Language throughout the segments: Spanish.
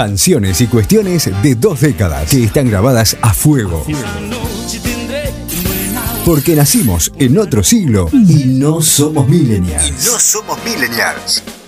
Canciones y cuestiones de dos décadas que están grabadas a fuego. Porque nacimos en otro siglo y no somos millennials. No somos.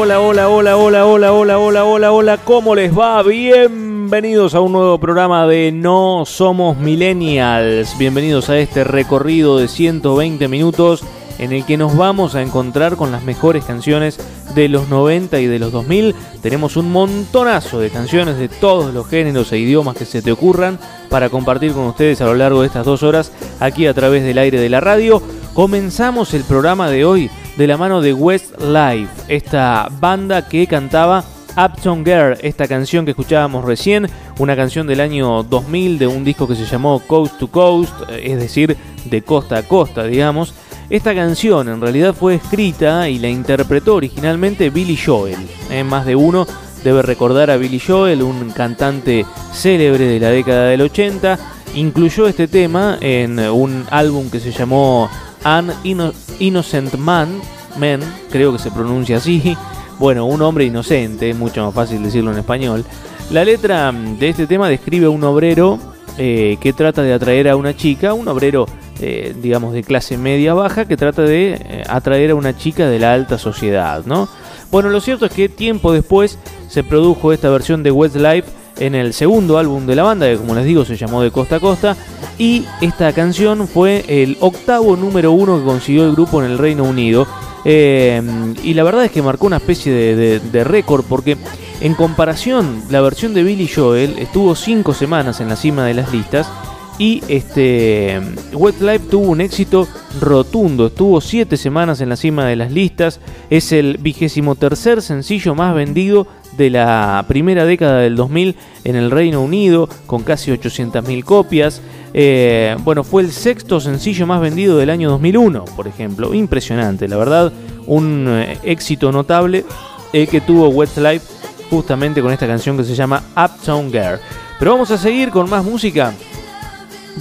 Hola, hola, hola, hola, hola, hola, hola, hola, hola, ¿cómo les va? Bienvenidos a un nuevo programa de No Somos Millennials. Bienvenidos a este recorrido de 120 minutos en el que nos vamos a encontrar con las mejores canciones de los 90 y de los 2000. Tenemos un montonazo de canciones de todos los géneros e idiomas que se te ocurran para compartir con ustedes a lo largo de estas dos horas aquí a través del aire de la radio. Comenzamos el programa de hoy de la mano de Westlife, esta banda que cantaba Uptown Girl, esta canción que escuchábamos recién, una canción del año 2000 de un disco que se llamó Coast to Coast, eh, es decir, de costa a costa, digamos. Esta canción en realidad fue escrita y la interpretó originalmente Billy Joel. Eh, más de uno debe recordar a Billy Joel, un cantante célebre de la década del 80. Incluyó este tema en un álbum que se llamó An Inno- Innocent Man, Men, creo que se pronuncia así. Bueno, un hombre inocente, mucho más fácil decirlo en español. La letra mm, de este tema describe a un obrero eh, que trata de atraer a una chica, un obrero, eh, digamos, de clase media baja, que trata de eh, atraer a una chica de la alta sociedad, ¿no? Bueno, lo cierto es que tiempo después se produjo esta versión de Westlife en el segundo álbum de la banda, que como les digo se llamó De Costa a Costa, y esta canción fue el octavo número uno que consiguió el grupo en el Reino Unido. Eh, y la verdad es que marcó una especie de, récord porque en comparación la versión de Billy Joel estuvo cinco semanas en la cima de las listas Y este Westlife tuvo un éxito rotundo, estuvo 7 semanas en la cima de las listas, es el vigésimo tercer sencillo más vendido de la primera década del 2000 en el Reino Unido, con casi 800.000 copias. Eh, bueno, fue el sexto sencillo más vendido del año 2001, por ejemplo. Impresionante, la verdad, un eh, éxito notable el que tuvo Westlife justamente con esta canción que se llama Uptown Girl. Pero vamos a seguir con más música.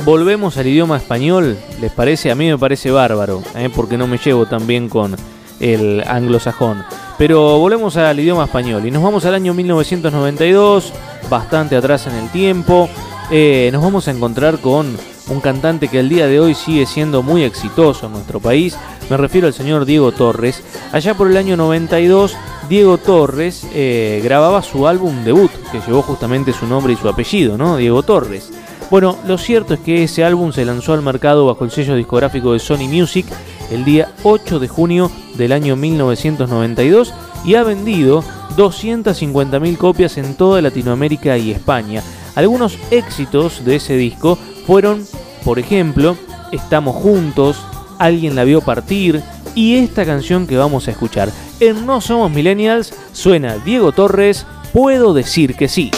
Volvemos al idioma español, ¿les parece? A mí me parece bárbaro, ¿eh? porque no me llevo tan bien con el anglosajón. Pero volvemos al idioma español y nos vamos al año 1992, bastante atrás en el tiempo. Eh, nos vamos a encontrar con un cantante que el día de hoy sigue siendo muy exitoso en nuestro país. Me refiero al señor Diego Torres. Allá por el año 92, Diego Torres eh, grababa su álbum debut, que llevó justamente su nombre y su apellido, ¿no? Diego Torres. Bueno, lo cierto es que ese álbum se lanzó al mercado bajo el sello discográfico de Sony Music el día 8 de junio del año 1992 y ha vendido 250.000 copias en toda Latinoamérica y España. Algunos éxitos de ese disco fueron, por ejemplo, Estamos Juntos, Alguien la vio partir y esta canción que vamos a escuchar. En No Somos Millennials suena Diego Torres, Puedo decir que sí.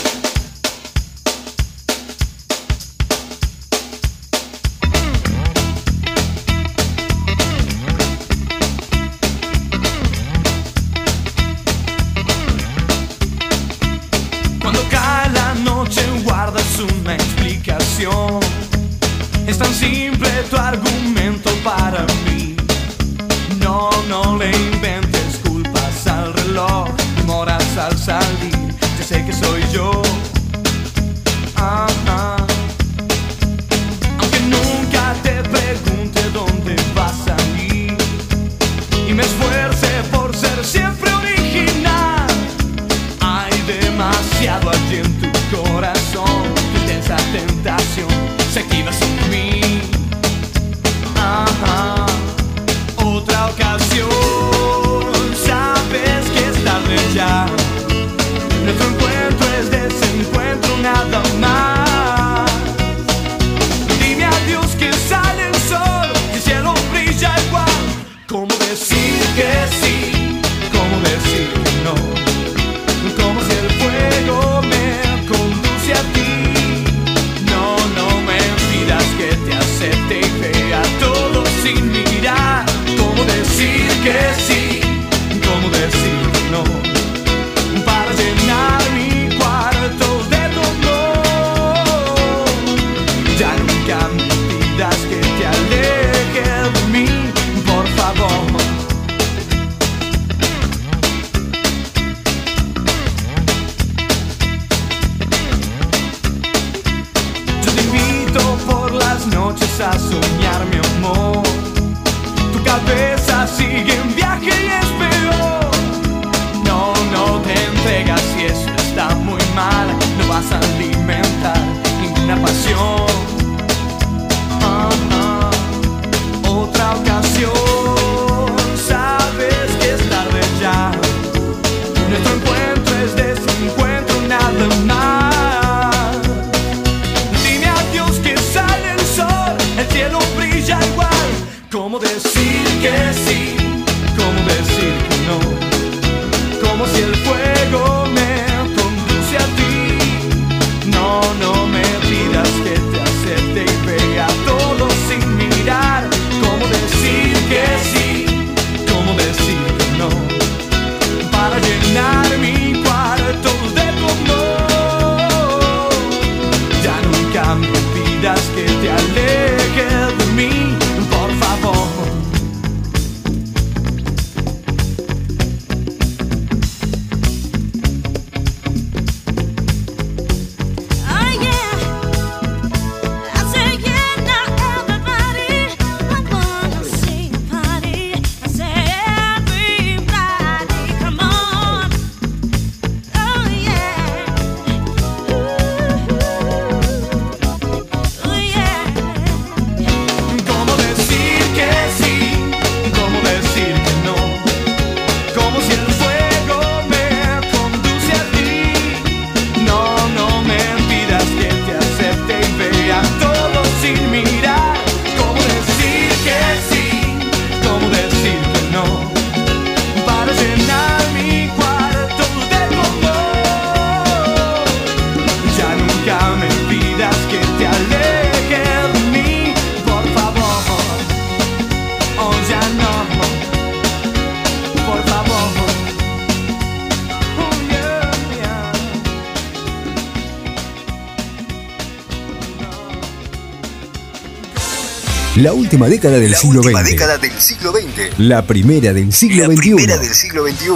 La última década del La siglo última XX. década del siglo XX. La primera del siglo La XXI. primera del siglo XXI.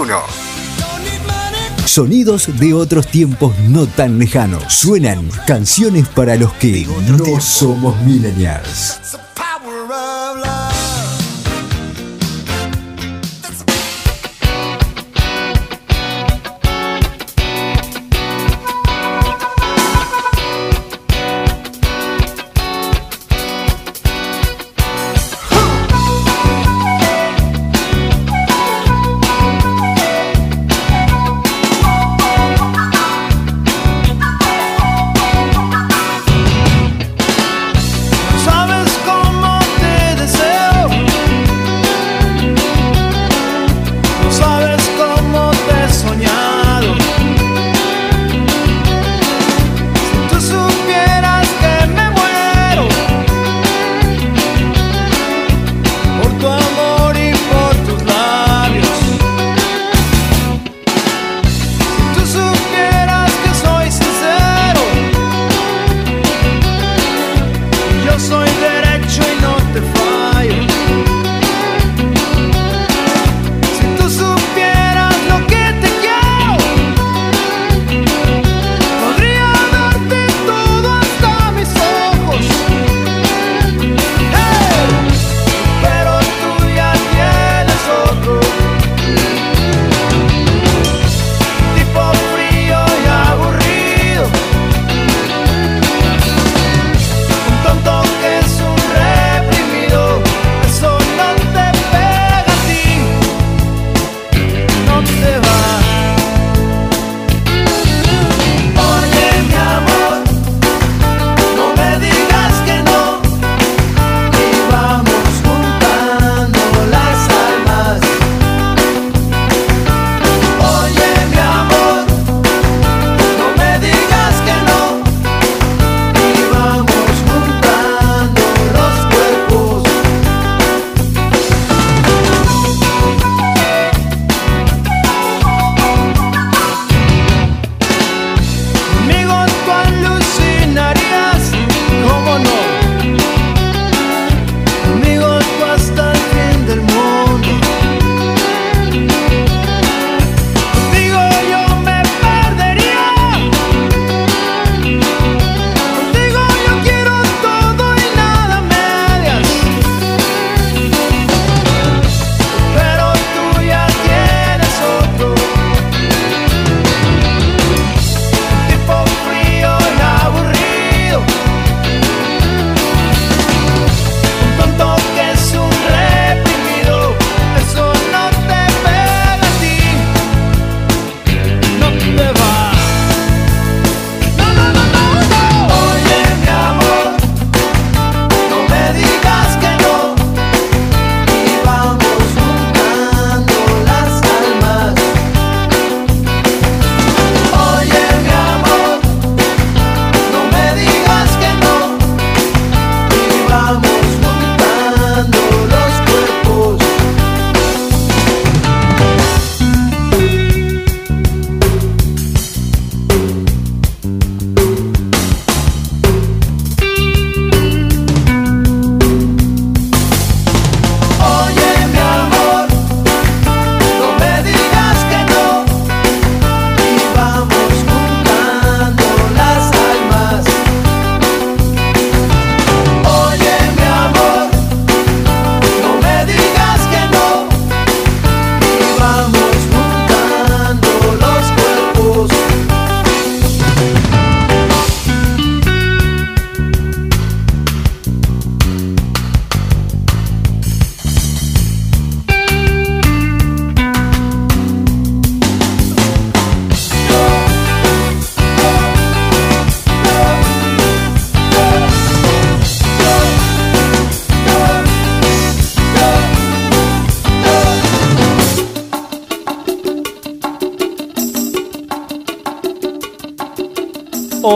Sonidos de otros tiempos no tan lejanos. Suenan canciones para los que no tiempos. somos millennials.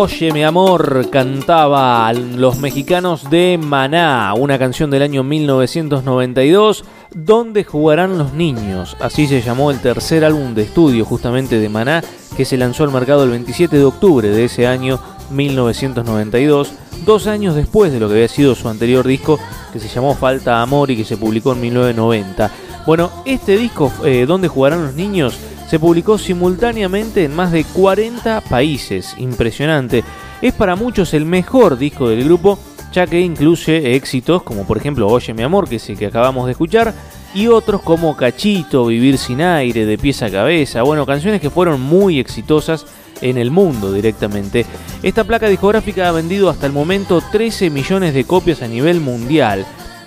Oye mi amor, cantaban los mexicanos de Maná, una canción del año 1992, donde jugarán los niños. Así se llamó el tercer álbum de estudio justamente de Maná, que se lanzó al mercado el 27 de octubre de ese año 1992, dos años después de lo que había sido su anterior disco que se llamó Falta Amor y que se publicó en 1990. Bueno, este disco, eh, Donde jugarán los niños, se publicó simultáneamente en más de 40 países. Impresionante. Es para muchos el mejor disco del grupo, ya que incluye éxitos como por ejemplo Oye mi amor, que es el que acabamos de escuchar, y otros como Cachito, Vivir sin aire, De pies a cabeza, bueno, canciones que fueron muy exitosas en el mundo directamente. Esta placa discográfica ha vendido hasta el momento 13 millones de copias a nivel mundial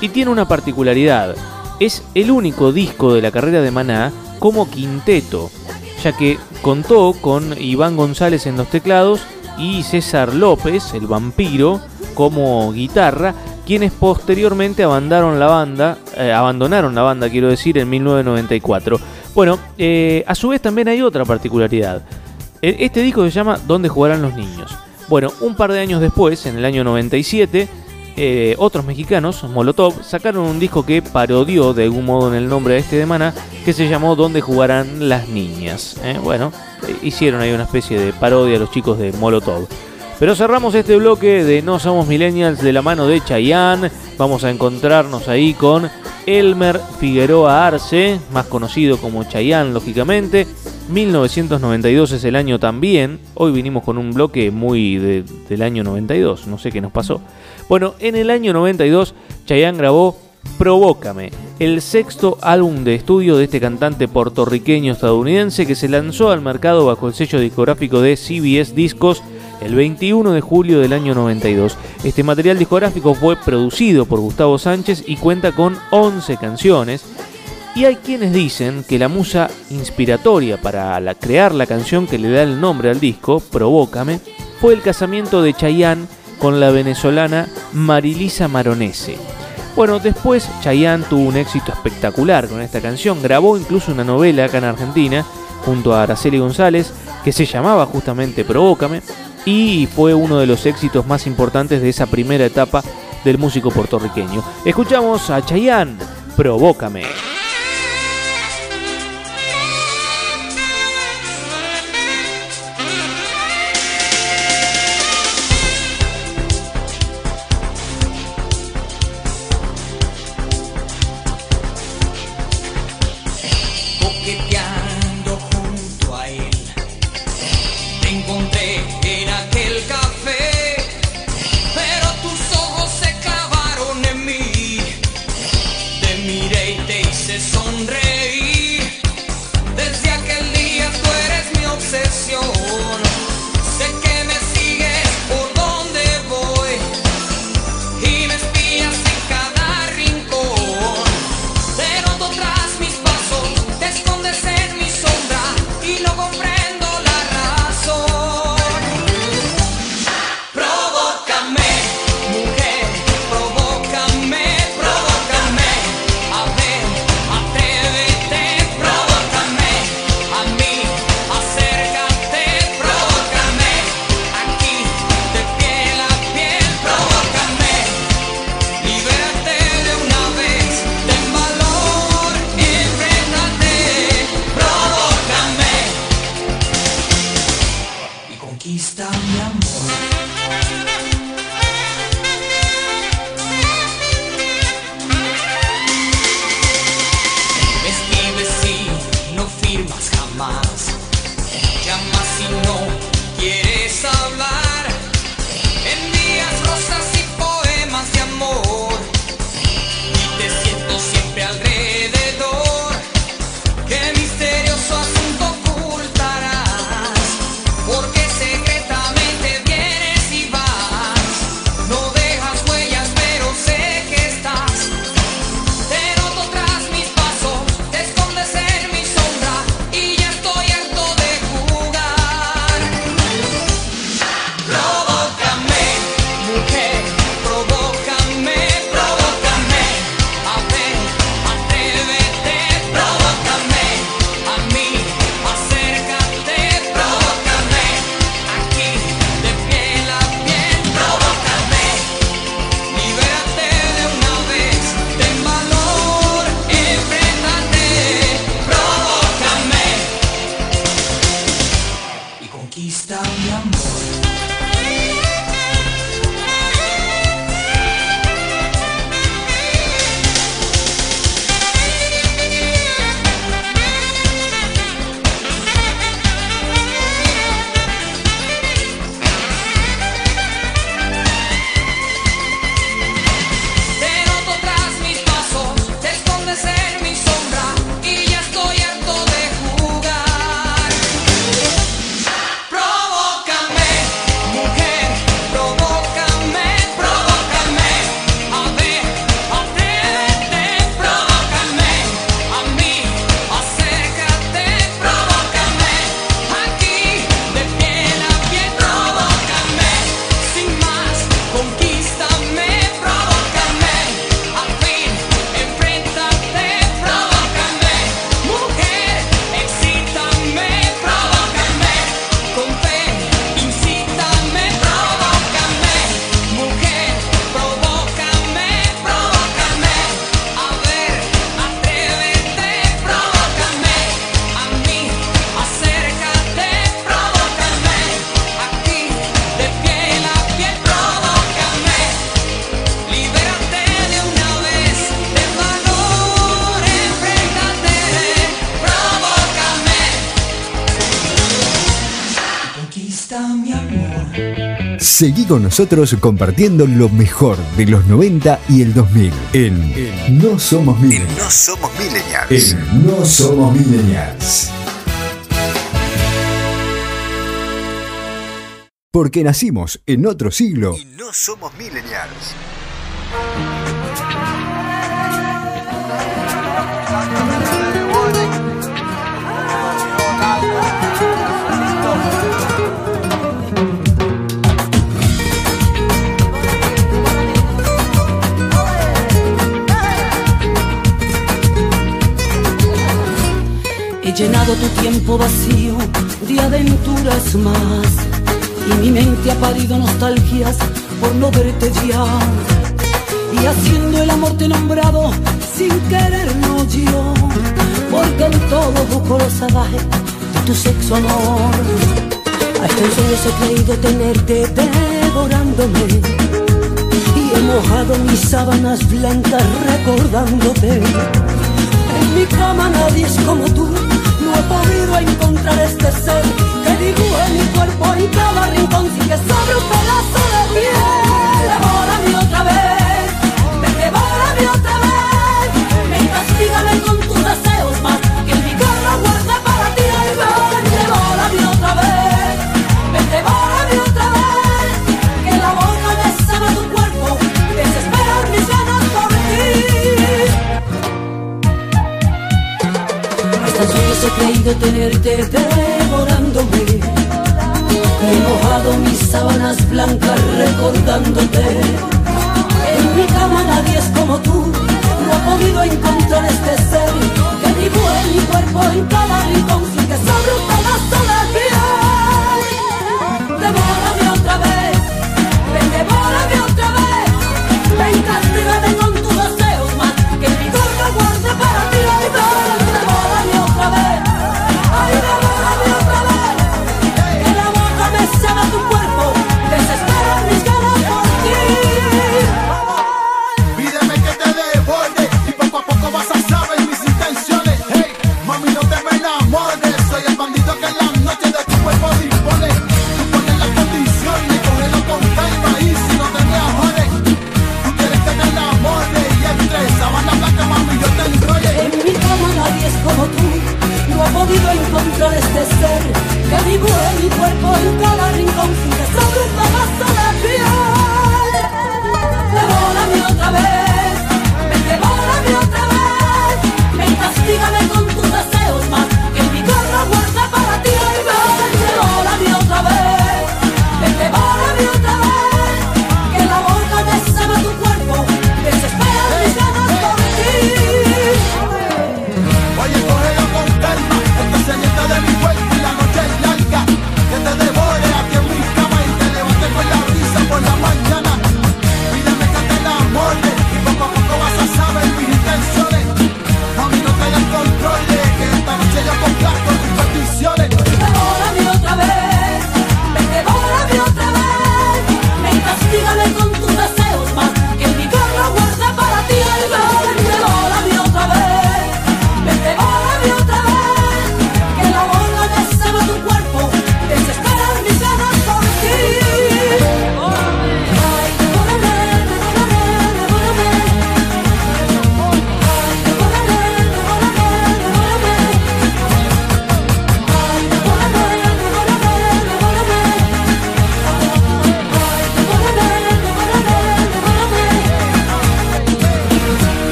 y tiene una particularidad. Es el único disco de la carrera de Maná como quinteto, ya que contó con Iván González en los teclados y César López, el vampiro, como guitarra, quienes posteriormente abandonaron la banda, eh, abandonaron la banda, quiero decir, en 1994. Bueno, eh, a su vez también hay otra particularidad. E- Este disco se llama ¿Dónde jugarán los niños? Bueno, un par de años después, en el año 97, eh, otros mexicanos, Molotov, sacaron un disco que parodió de algún modo en el nombre de este de Maná, que se llamó ¿Dónde jugarán las niñas? Eh, Bueno, hicieron ahí una especie de parodia a los chicos de Molotov. Pero cerramos este bloque de No Somos Millennials de la mano de Chayanne. Vamos a encontrarnos ahí con Elmer Figueroa Arce, más conocido como Chayanne, lógicamente. 1992 es el año también. Hoy vinimos con un bloque muy de- del año 92, no sé qué nos pasó. Bueno, en el año 92 Chayanne grabó Provócame, el sexto álbum de estudio de este cantante puertorriqueño estadounidense que se lanzó al mercado bajo el sello discográfico de CBS Discos el 21 de julio del año 92. Este material discográfico fue producido por Gustavo Sánchez y cuenta con 11 canciones. Y hay quienes dicen que la musa inspiratoria para crear la canción que le da el nombre al disco, Provócame, fue el casamiento de Chayanne con la venezolana Marilisa Maronese. Bueno, después Chayanne tuvo un éxito espectacular con esta canción, grabó incluso una novela acá en Argentina junto a Araceli González que se llamaba justamente Provócame y fue uno de los éxitos más importantes de esa primera etapa del músico puertorriqueño. Escuchamos a Chayanne, Provócame. Seguí con nosotros compartiendo lo mejor de los 90 y el 2000 en No Somos En Millennials. No Somos Millennials. En No Somos Millennials. Porque nacimos en otro siglo Y no somos Millennials. Llenado tu tiempo vacío de aventuras más y mi mente ha parido nostalgias por no verte ya. Y haciendo el amor te nombrado sin quererlo yo, porque en todo busco los de tu sexo amor. Hasta en sueños he creído tenerte devorándome y he mojado mis sábanas blancas recordándote. En mi cama nadie es como tú. Podido encontrar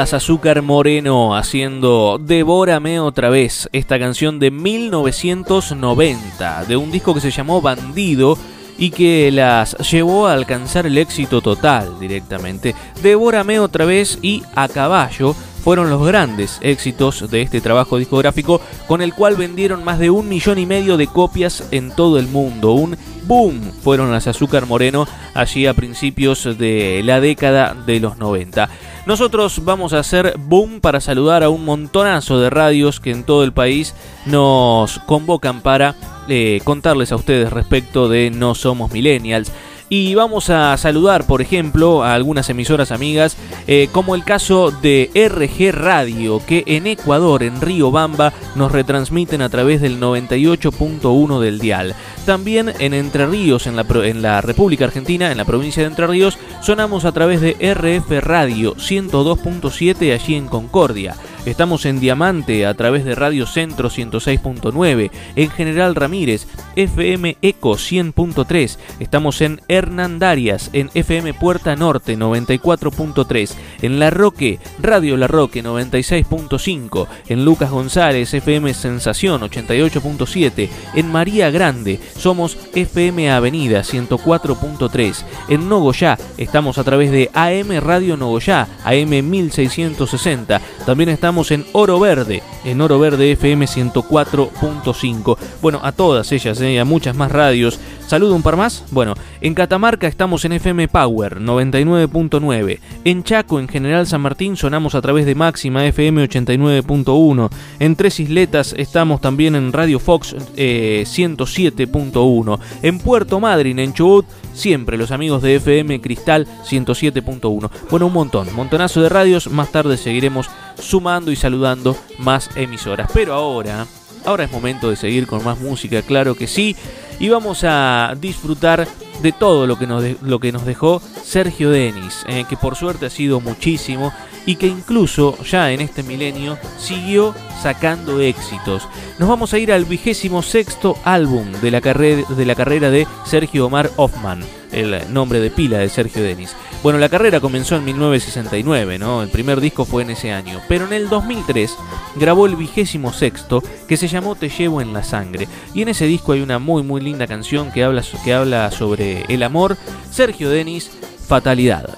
las Azúcar Moreno haciendo Devórame otra vez, esta canción de 1990, de un disco que se llamó Bandido y que las llevó a alcanzar el éxito total directamente. Devórame otra vez y A Caballo fueron los grandes éxitos de este trabajo discográfico con el cual vendieron más de un millón y medio de copias en todo el mundo. Un boom fueron las Azúcar Moreno allí a principios de la década de los 90. Nosotros vamos a hacer boom para saludar a un montonazo de radios que en todo el país nos convocan para eh, contarles a ustedes respecto de No Somos Millennials. Y vamos a saludar, por ejemplo, a algunas emisoras amigas, eh, como el caso de RG Radio, que en Ecuador, en Río Bamba, nos retransmiten a través del 98.1 del dial. También en Entre Ríos, en la, en la República Argentina, en la provincia de Entre Ríos, sonamos a través de RF Radio 102.7 allí en Concordia. Estamos en Diamante a través de Radio Centro 106.9, en General Ramírez, FM Eco 100.3. Estamos en Hernandarias, en FM Puerta Norte 94.3, en La Roque, Radio La Roque 96.5, en Lucas González, FM Sensación 88.7, en María Grande somos FM Avenida 104.3, en Nogoyá estamos a través de AM Radio Nogoyá, AM 1660, también estamos en Oro Verde, en Oro Verde FM 104.5. Bueno, a todas ellas, eh, a muchas más radios. Saludo un par más. Bueno, en Catamarca estamos en FM Power 99.9. En Chaco, en General San Martín, sonamos a través de Máxima FM 89.1. En Tres Isletas estamos también en Radio Fox eh, 107.1. En Puerto Madryn, en Chubut, siempre los amigos de FM Cristal 107.1. Bueno, un montón, montonazo de radios. Más tarde seguiremos sumando y saludando más emisoras. Pero ahora, ahora es momento de seguir con más música, claro que sí. Y vamos a disfrutar de todo lo que nos, de- lo que nos dejó Sergio Denis, eh, que por suerte ha sido muchísimo y que incluso ya en este milenio siguió sacando éxitos. Nos vamos a ir al vigésimo sexto álbum de la, carrera, de la carrera de Sergio Omar Hoffman, el nombre de pila de Sergio Denis. Bueno, la carrera comenzó en 1969, ¿no? El primer disco fue en ese año, pero en el 2003 grabó el vigésimo sexto que se llamó Te llevo en la sangre. Y en ese disco hay una muy muy linda canción que habla, que habla sobre el amor. Sergio Denis, Fatalidad.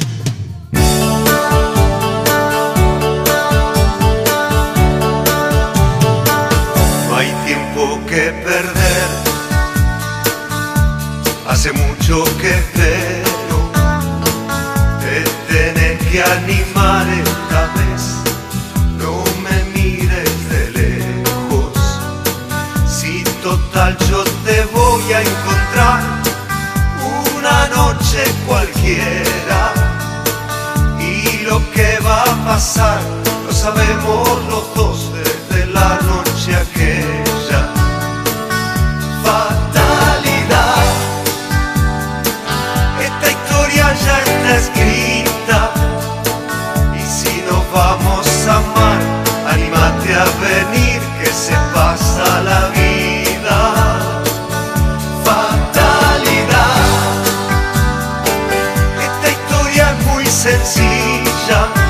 Hay tiempo que Mucho que espero. Te tenés que animar esta vez. No me mires de lejos. Si total yo te voy a encontrar una noche cualquiera. Y lo que va a pasar lo sabemos los dos desde la noche aquella. Es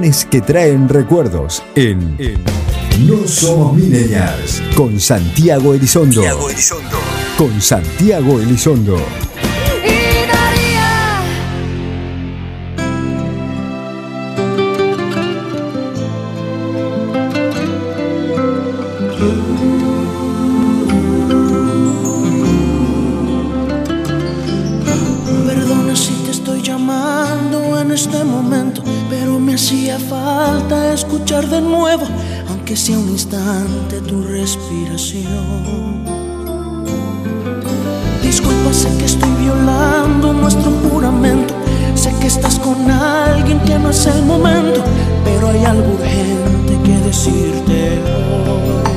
Canciones que traen recuerdos en, No Somos Millennials con Santiago Elizondo. Santiago Elizondo. Con Santiago Elizondo. Hay algo urgente que decirte hoy.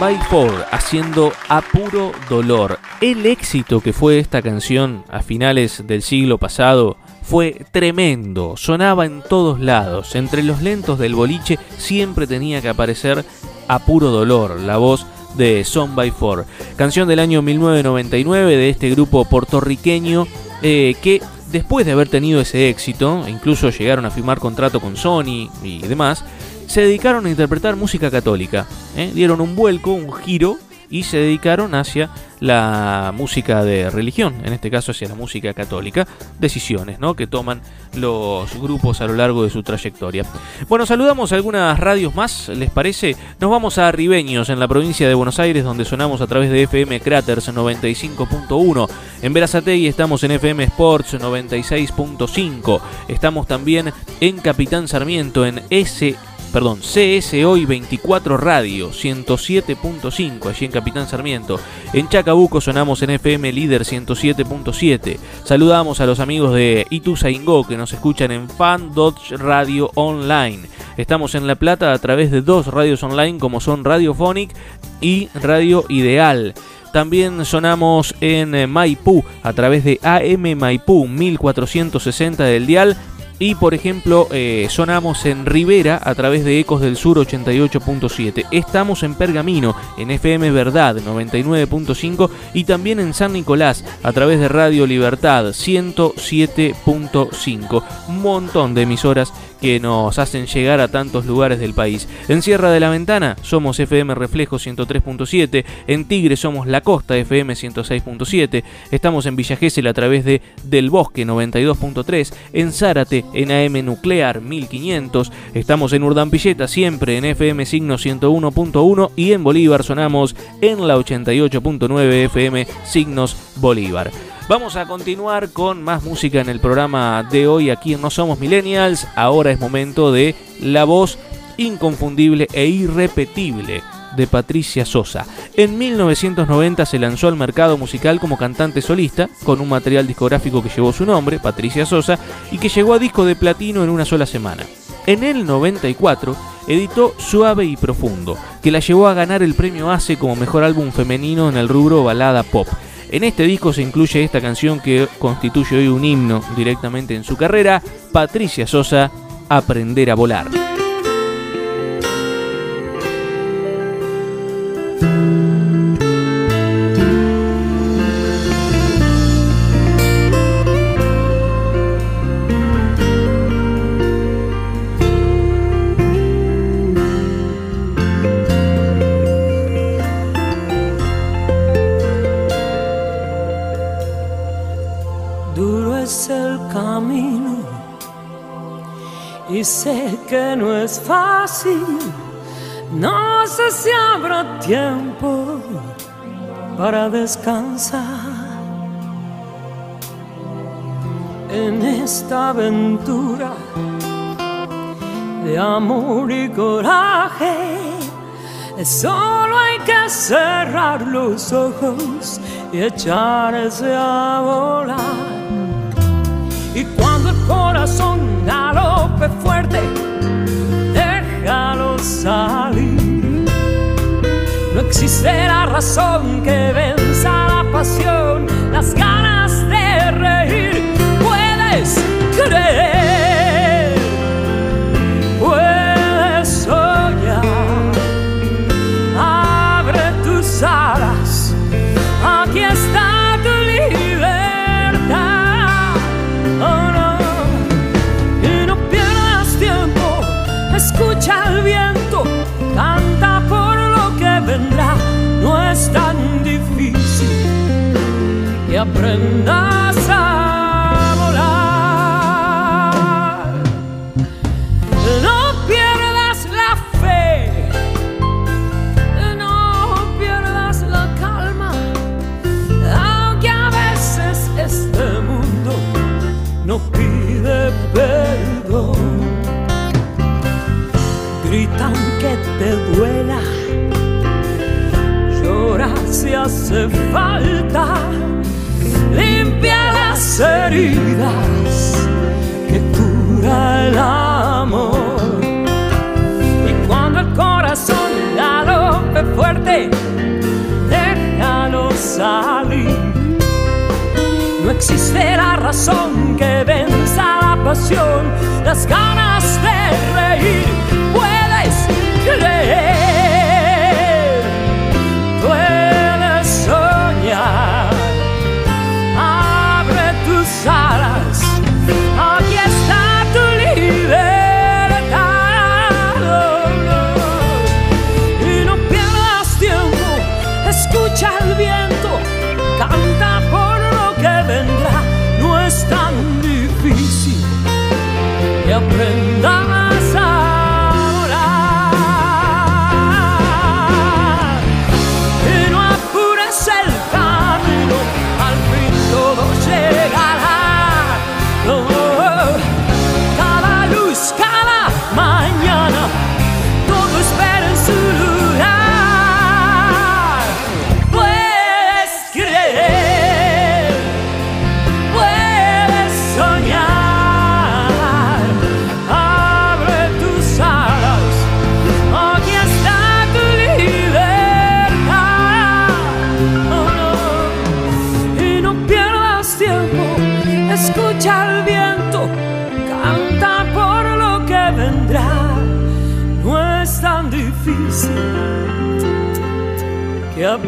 By Four haciendo a puro dolor. El éxito que fue esta canción a finales del siglo pasado fue tremendo. Sonaba en todos lados. Entre los lentos del boliche siempre tenía que aparecer a puro dolor la voz de Son by Four. Canción del año 1999 de este grupo puertorriqueño eh, que después de haber tenido ese éxito, e incluso llegaron a firmar contrato con Sony y demás, se dedicaron a interpretar música católica. ¿eh? Dieron un vuelco, un giro y se dedicaron hacia la música de religión, en este caso hacia la música católica, decisiones ¿no? que toman los grupos a lo largo de su trayectoria. Bueno, saludamos algunas radios más, ¿les parece? Nos vamos a Ribeños, en la provincia de Buenos Aires, donde sonamos a través de FM Craters 95.1. En Verazategui estamos en FM Sports 96.5. Estamos también en Capitán Sarmiento, en S perdón, CS Hoy 24 Radio 107.5 allí en Capitán Sarmiento. En Chacabuco sonamos en FM Líder 107.7. Saludamos a los amigos de Ituzaingó que nos escuchan en Fan Dodge Radio Online. Estamos en La Plata a través de dos radios online como son Radiophonic y Radio Ideal. También sonamos en Maipú a través de AM Maipú 1460 del dial. Y por ejemplo, eh, sonamos en Rivera a través de Ecos del Sur 88.7. Estamos en Pergamino, en FM Verdad 99.5 y también en San Nicolás a través de Radio Libertad 107.5. Un montón de emisoras que nos hacen llegar a tantos lugares del país. En Sierra de la Ventana somos FM Reflejo 103.7, en Tigre somos La Costa FM 106.7, estamos en Villa Gesell a través de Del Bosque 92.3, en Zárate en AM Nuclear 1500, estamos en Urdampilleta siempre en FM Signo 101.1 y en Bolívar sonamos en la 88.9 FM Signos Bolívar. Vamos a continuar con más música en el programa de hoy aquí en No Somos Millennials. Ahora es momento de la voz inconfundible e irrepetible de Patricia Sosa. En 1990 se lanzó al mercado musical como cantante solista, con un material discográfico que llevó su nombre, Patricia Sosa, y que llegó a disco de platino en una sola semana. En el 94 editó Suave y Profundo, que la llevó a ganar el premio ACE como mejor álbum femenino en el rubro balada pop. En este disco se incluye esta canción que constituye hoy un himno directamente en su carrera, Patricia Sosa, Aprender a volar. Sé que no es fácil. No sé si habrá tiempo para descansar en esta aventura de amor y coraje. Solo hay que cerrar los ojos y echarse a volar. Y cuando el corazón galope fuerte, déjalo salir. No existe la razón que venza hace falta, limpia las heridas que cura el amor. Y cuando el corazón galope fuerte, déjalo salir. No existe la razón que venza la pasión, las ganas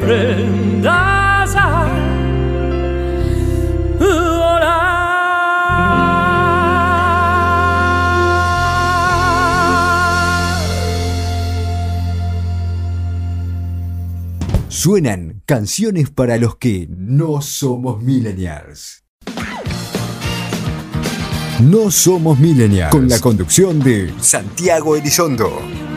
aprendas a volar. Suenan canciones para los que no somos millennials. No somos millennials. Con la conducción de Santiago Elizondo.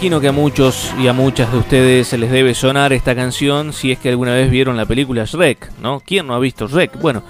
Imagino que a muchos y a muchas de ustedes se les debe sonar esta canción si es que alguna vez vieron la película Shrek, ¿no? ¿Quién no ha visto Shrek? Bueno,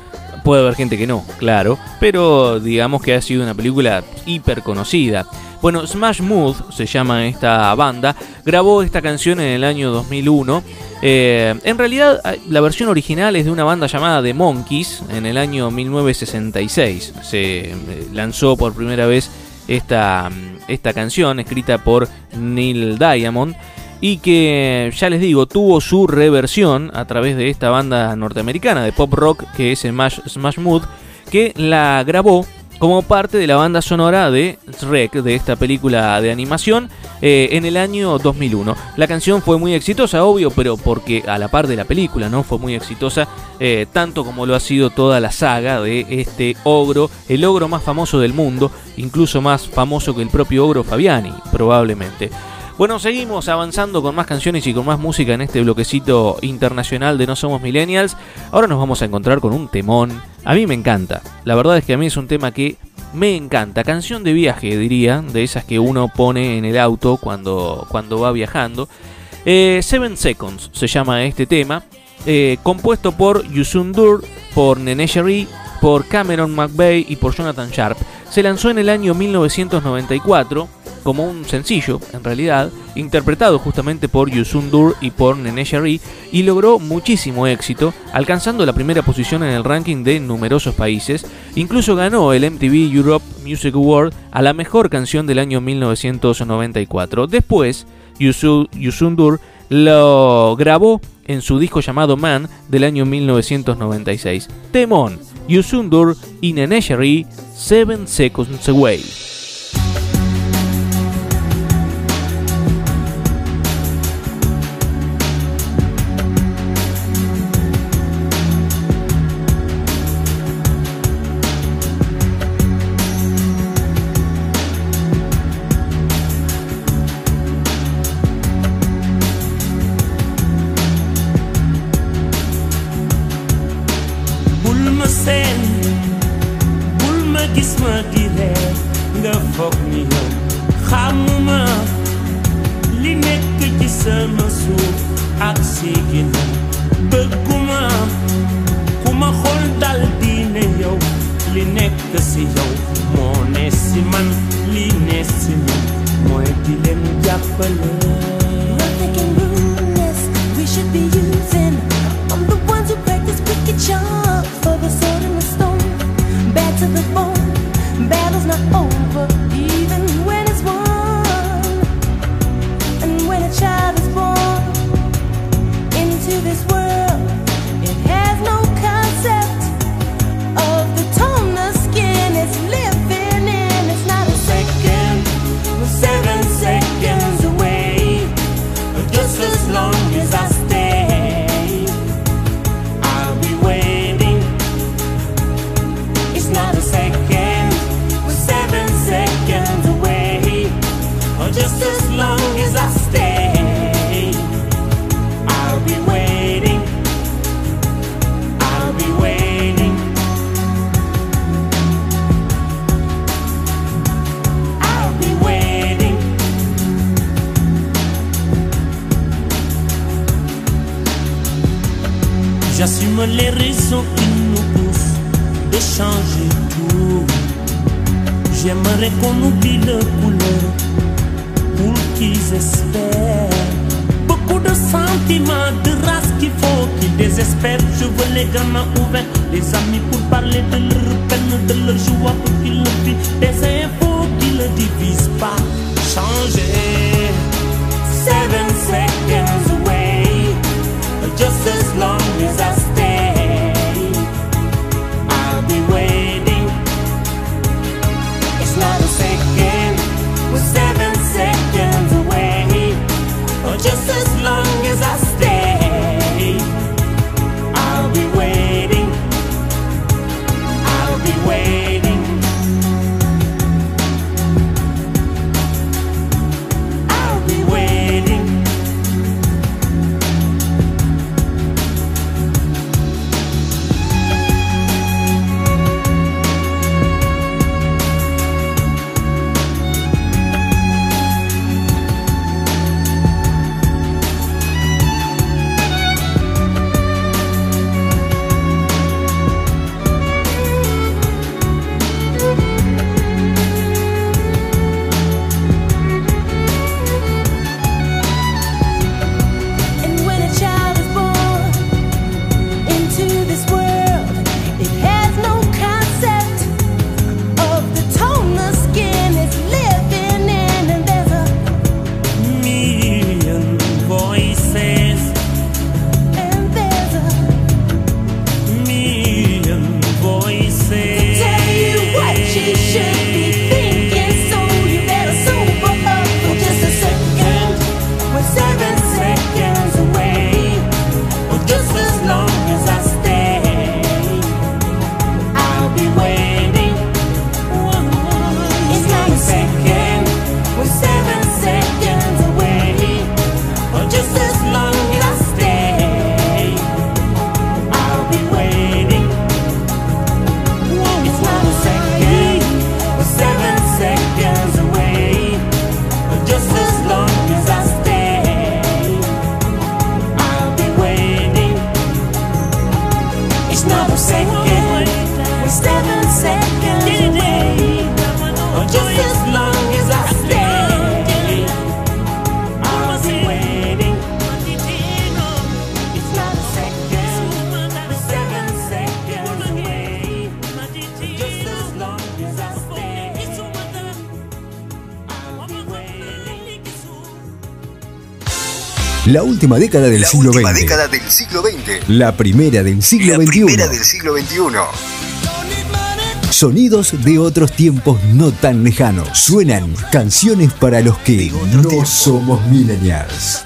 puede haber gente que no, claro, pero digamos que ha sido una película hiper conocida. Bueno, Smash Mouth se llama esta banda, grabó esta canción en el año 2001. Eh, en realidad, la versión original es de una banda llamada The Monkeys en el año 1966. Se eh, lanzó por primera vez esta, esta canción escrita por Neil Diamond y que ya les digo tuvo su reversión a través de esta banda norteamericana de pop rock que es Smash, Smash Mouth que la grabó como parte de la banda sonora de Shrek, de esta película de animación, eh, en el año 2001. La canción fue muy exitosa, obvio, pero porque a la par de la película, ¿no? Fue muy exitosa, eh, tanto como lo ha sido toda la saga de este ogro, el ogro más famoso del mundo, incluso más famoso que el propio ogro Fabiani, probablemente. Bueno, seguimos avanzando con más canciones y con más música en este bloquecito internacional de No Somos Millennials. Ahora nos vamos a encontrar con un temón. A mí me encanta. La verdad es que a mí es un tema que me encanta. Canción de viaje, diría, de esas que uno pone en el auto cuando, cuando va viajando. Eh, Seven Seconds se llama este tema. eh, compuesto por Yusun Dur, por Nene Cherie, por Cameron McVeigh y por Jonathan Sharp. Se lanzó en el año 1994 como un sencillo, en realidad, interpretado justamente por Yusun Dur y por Nene Sherry, y logró muchísimo éxito, alcanzando la primera posición en el ranking de numerosos países. Incluso ganó el MTV Europe Music Award a la mejor canción del año 1994. Después, Yusu- Yusun Dur lo grabó en su disco llamado Man del año 1996. Temón, Yusun Dur y Nene Sherry, Seven Seconds Away. Les raisons qui nous poussent de changer tout. J'aimerais qu'on oublie le couleur pour qu'ils espèrent. Beaucoup de sentiments, de race qu'il faut qu'ils désespèrent. Je veux les gamins ouverts, les amis pour parler de leur peine, de leur joie pour qu'ils le vivent. Des infos qui ne divisent pas. Changer. Seven seconds away. Just as long as I La última década del La siglo última XX. década del siglo XX. La primera del siglo La XXI. primera del siglo XXI. Sonidos de otros tiempos no tan lejanos. Suenan canciones para los que no somos millennials.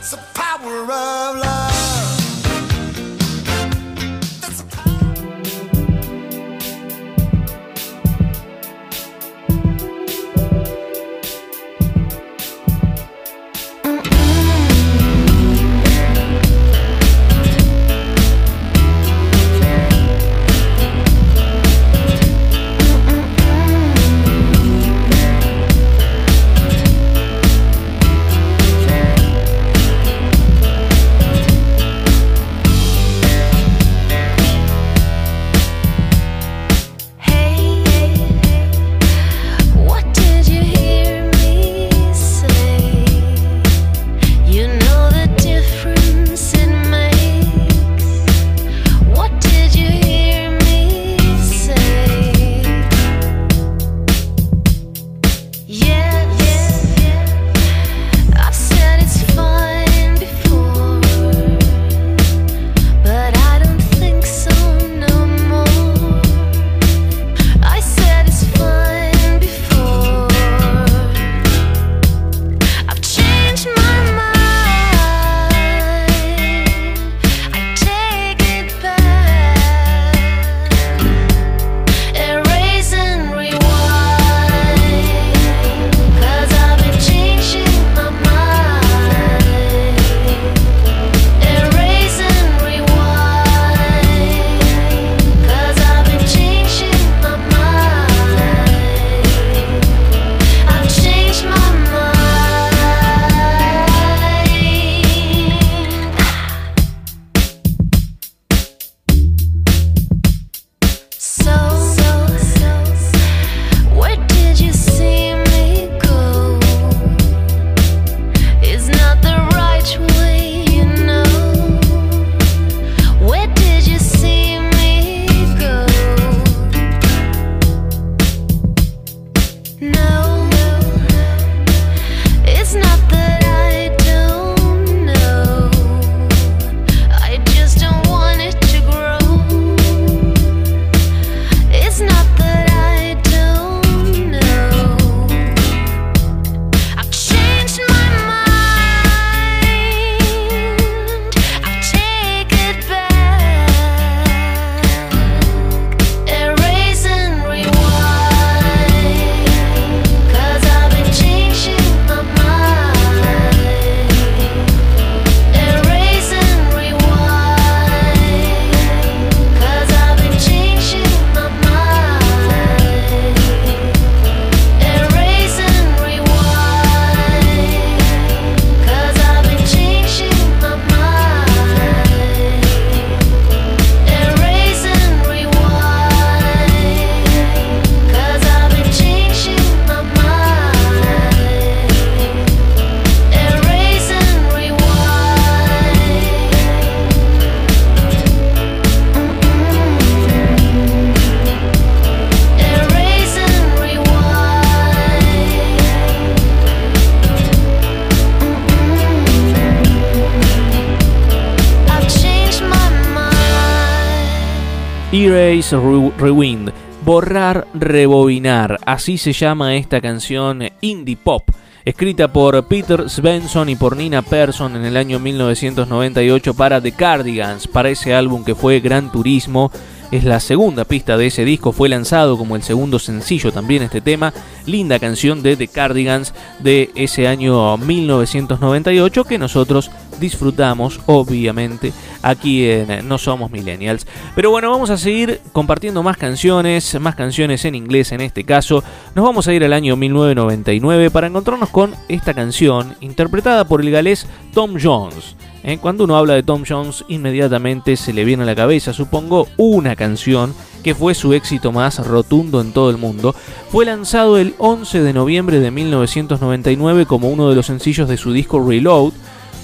Erase Re- Rewind. Borrar, rebobinar. Así se llama esta canción indie pop. Escrita por Peter Svensson y por Nina Persson en el año 1998 para The Cardigans, para ese álbum que fue Gran Turismo. Es la segunda pista de ese disco, fue lanzado como el segundo sencillo también este tema. Linda canción de The Cardigans de ese año 1998 que nosotros disfrutamos, obviamente, aquí en No Somos Millennials. Pero bueno, vamos a seguir compartiendo más canciones, más canciones en inglés en este caso. Nos vamos a ir al año 1999 para encontrarnos con esta canción interpretada por el galés Tom Jones. ¿Eh? Cuando uno habla de Tom Jones, inmediatamente se le viene a la cabeza, supongo, una canción que fue su éxito más rotundo en todo el mundo. Fue lanzado el 11 de noviembre de 1999 como uno de los sencillos de su disco Reload,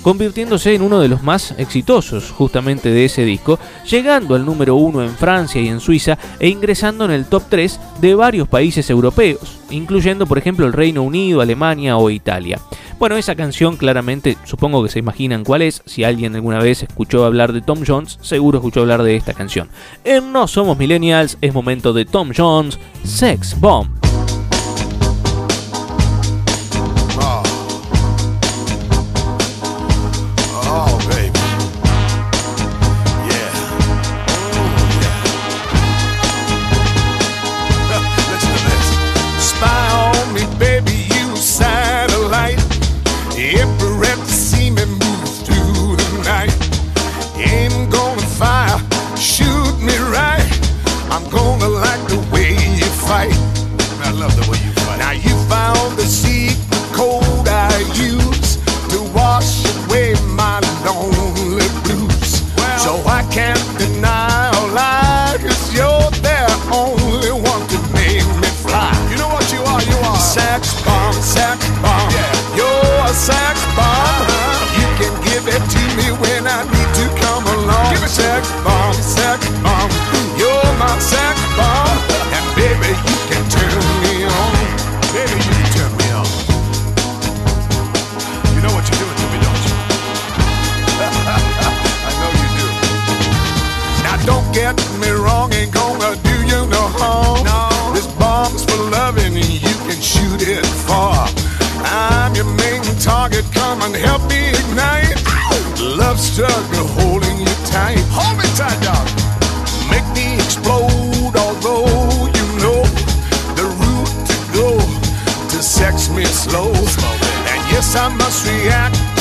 convirtiéndose en uno de los más exitosos justamente de ese disco, llegando al número uno en Francia y en Suiza e ingresando en el top 3 de varios países europeos, incluyendo por ejemplo el Reino Unido, Alemania o Italia. Bueno, esa canción claramente, supongo que se imaginan cuál es. Si alguien alguna vez escuchó hablar de Tom Jones, seguro escuchó hablar de esta canción. En No Somos Millennials es momento de Tom Jones, Sex Bomb. come and help me ignite. Love struggle holding you tight. Hold me tight, dog. Make me explode, although you know the route to go to sex me slow and yes, I must react.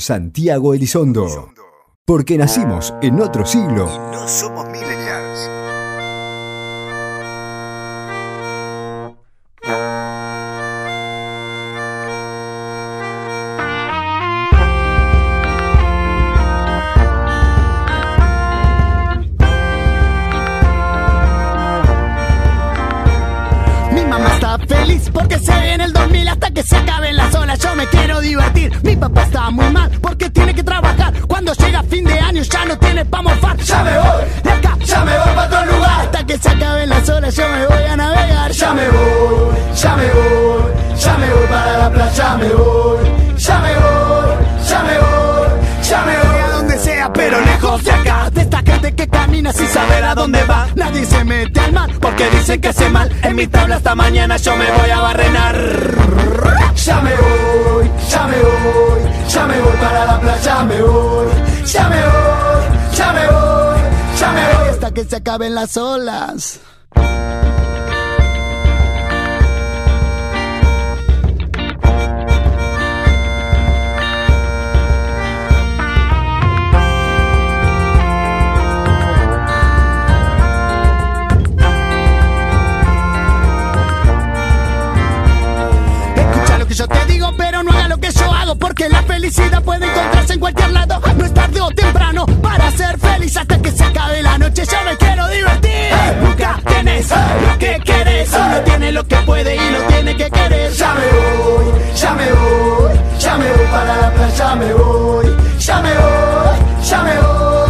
Santiago Elizondo. Porque nacimos en otro siglo. mañana yo me voy a barrenar. Ya me voy, ya me voy, ya me voy para la playa, Ya me voy, ya me voy, ya me voy, ya me voy hasta que se acaben las olas. Lado porque la felicidad puede encontrarse en cualquier lado. No es tarde o temprano para ser feliz hasta que se acabe la noche. Yo me quiero divertir. Nunca tienes lo que querés. Uno tiene lo que puede y lo tiene que querer. Ya me voy, ya me voy, ya me voy para la playa, me voy. Ya me voy, ya me voy,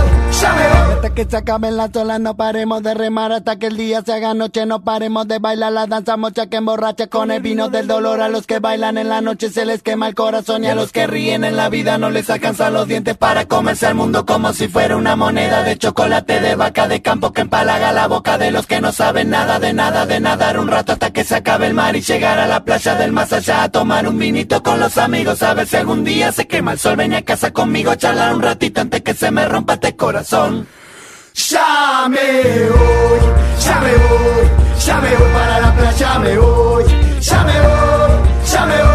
que se acaben las olas no paremos de remar Hasta que el día se haga noche no paremos de bailar La danza mocha que emborracha con el vino del dolor A los que bailan en la noche se les quema el corazón Y a los que ríen en la vida no les alcanzan los dientes Para comerse al mundo como si fuera una moneda De chocolate de vaca de campo que empalaga la boca De los que no saben nada de nada de nadar un rato Hasta que se acabe el mar y llegar a la playa del más allá A tomar un vinito con los amigos A ver si algún día se quema el sol Ven a casa conmigo charlar un ratito antes que se me rompa este corazón ya me voy, para la playa, ya me voy, me voy,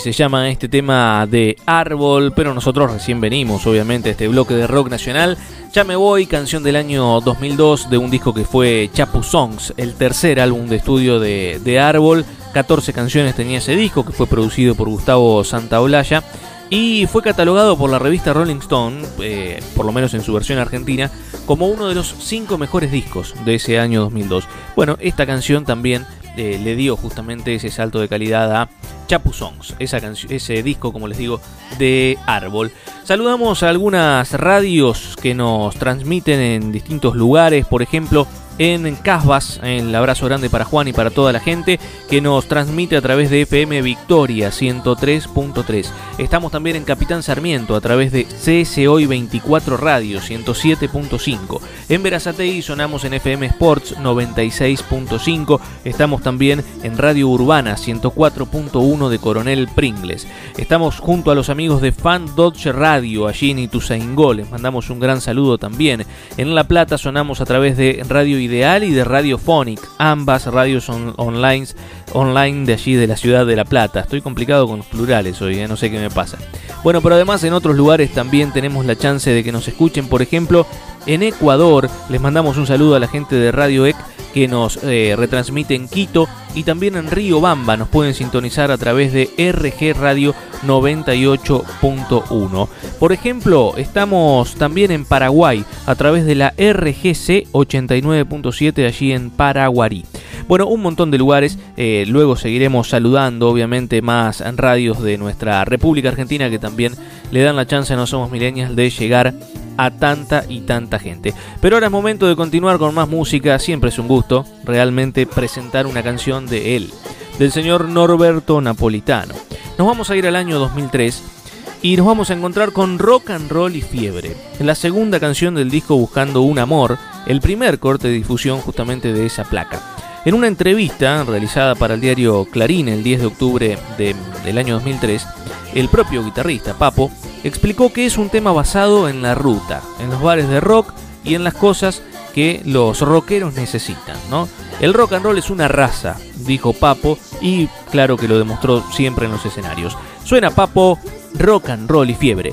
se llama este tema de Árbol, pero nosotros recién venimos, obviamente, a este bloque de rock nacional. Ya me voy, canción del año 2002 de un disco que fue Chapu Songs, el tercer álbum de estudio de, de Árbol. 14 canciones tenía ese disco que fue producido por Gustavo Santaolalla y fue catalogado por la revista Rolling Stone, eh, por lo menos en su versión argentina, como uno de los cinco mejores discos de ese año 2002. Bueno, esta canción también eh, le dio justamente ese salto de calidad a Chapu Songs, esa ese disco, como les digo, de Árbol. Saludamos a algunas radios que nos transmiten en distintos lugares, por ejemplo, en Casbas, el abrazo grande para Juan y para toda la gente que nos transmite a través de FM Victoria 103.3. Estamos también en Capitán Sarmiento a través de CSOI 24 Radio 107.5. En Verazatei sonamos en FM Sports 96.5. Estamos también en Radio Urbana 104.1 de Coronel Pringles. Estamos junto a los amigos de Fan Dodge Radio allí en Ituzaingó. Les mandamos un gran saludo también. En La Plata sonamos a través de Radio Ideal y de Radio Phonic, ambas radios on- online, online de allí de la ciudad de La Plata. Estoy complicado con los plurales hoy, eh, no sé qué me pasa. Bueno, pero además en otros lugares también tenemos la chance de que nos escuchen, por ejemplo, en Ecuador les mandamos un saludo a la gente de Radio EC que nos eh, retransmite en Quito y también en Río Bamba nos pueden sintonizar a través de RG Radio 98.1. Por ejemplo, estamos también en Paraguay a través de la RGC 89.7 allí en Paraguarí. Bueno, un montón de lugares. eh, luego seguiremos saludando, obviamente, más radios de nuestra República Argentina que también le dan la chance No Somos Millennials de llegar a tanta y tanta gente. Pero ahora es momento de continuar con más música. Siempre es un gusto realmente presentar una canción de él, del señor Norberto Napolitano. Nos vamos a ir al año 2003 y nos vamos a encontrar con Rock and Roll y Fiebre, la segunda canción del disco Buscando un Amor, el primer corte de difusión justamente de esa placa. En una entrevista realizada para el diario Clarín el 10 de octubre de- del año 2003, el propio guitarrista Papo explicó que es un tema basado en la ruta, en los bares de rock y en las cosas que los rockeros necesitan, ¿no? El rock and roll es una raza, dijo Papo, y claro que lo demostró siempre en los escenarios. Suena Papo, rock and roll y fiebre.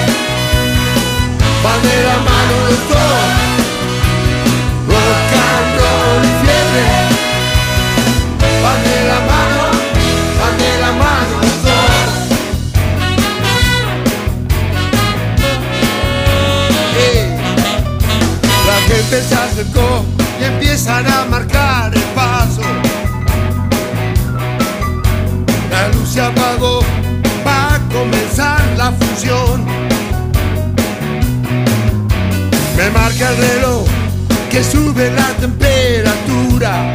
van de la mano los dos. Rock and roll y fiebre, van de la mano, van de la mano los dos. La gente se acercó y empiezan a marcar el paso. La luz se apagó, va a comenzar la fusión marca el reloj que sube la temperatura.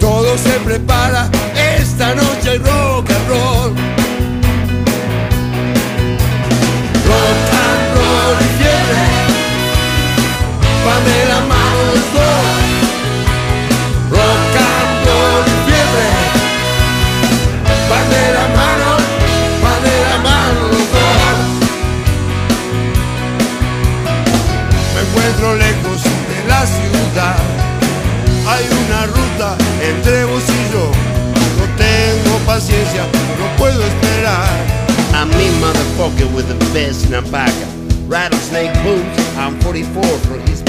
Todo se prepara, esta noche rock and roll. Rock and roll y fiebre, van de la mano los. entre vos y yo. No tengo paciencia, no puedo esperar. I'm mean motherfucker with the best in a Rattlesnake boots, I'm 44 from his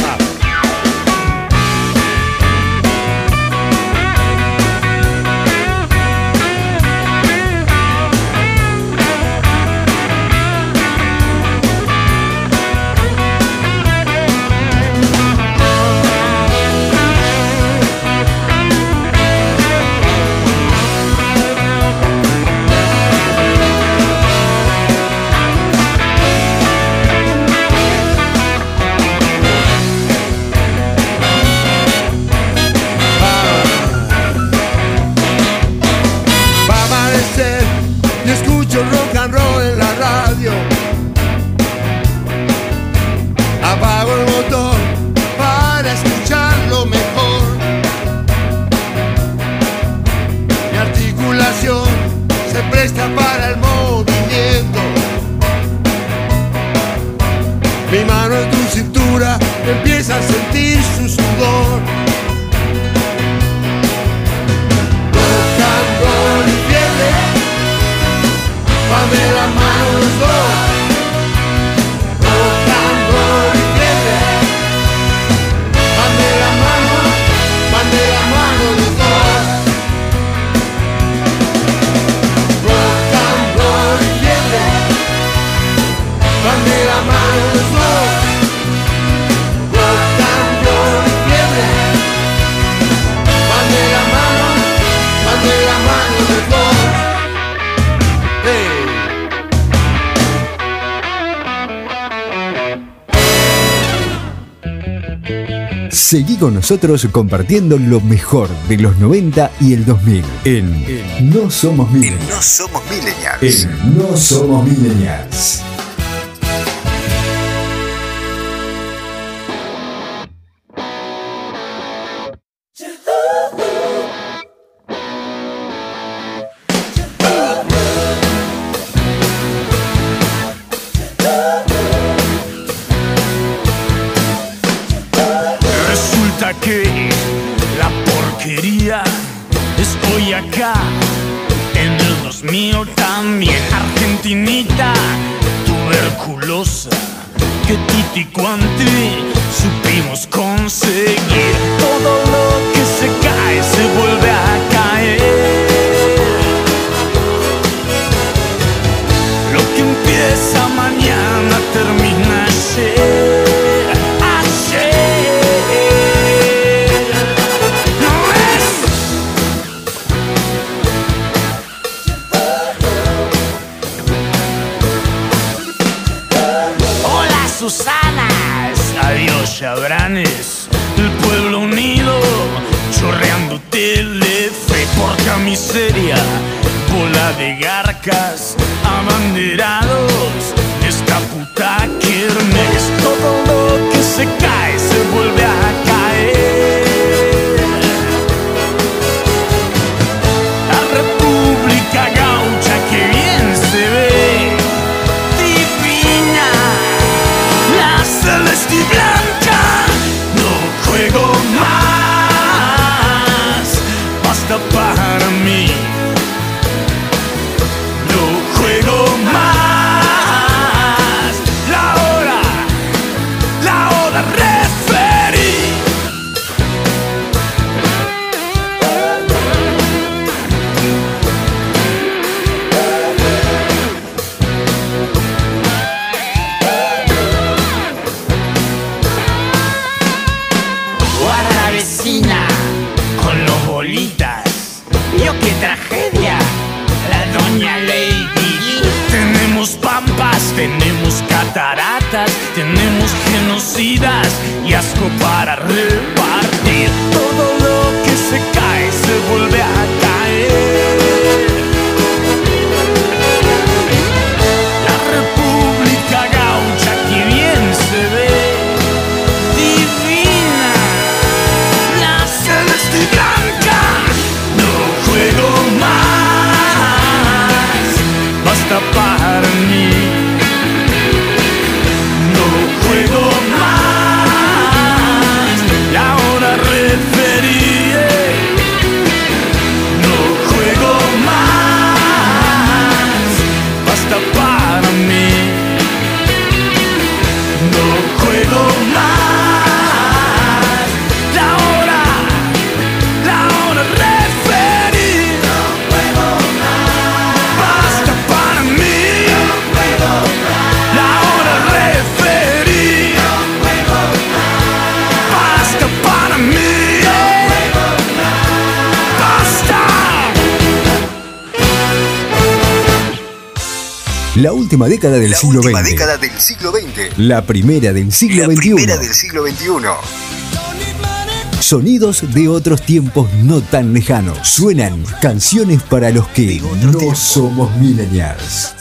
con nosotros compartiendo lo mejor de los 90 y el 2000 en No Somos Millennials. No Somos Millennials. En No Somos Millennials. década del la siglo última década del siglo XX. La primera del siglo XXI. Sonidos de otros tiempos no tan lejanos. Suenan canciones para los que no somos millennials.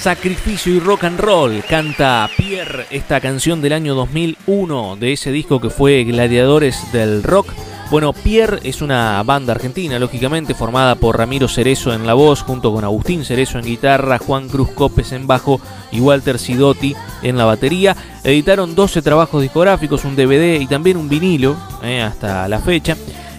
Sacrificio y rock and roll canta Pierre esta canción del año 2001 de ese disco que fue Gladiadores del Rock. Bueno, Pierre es una banda argentina, lógicamente, formada por Ramiro Cerezo en la voz, junto con Agustín Cerezo en guitarra, Juan Cruz Copes en bajo y Walter Sidotti en la batería. Editaron 12 trabajos discográficos, un DVD y también un vinilo eh, hasta la fecha.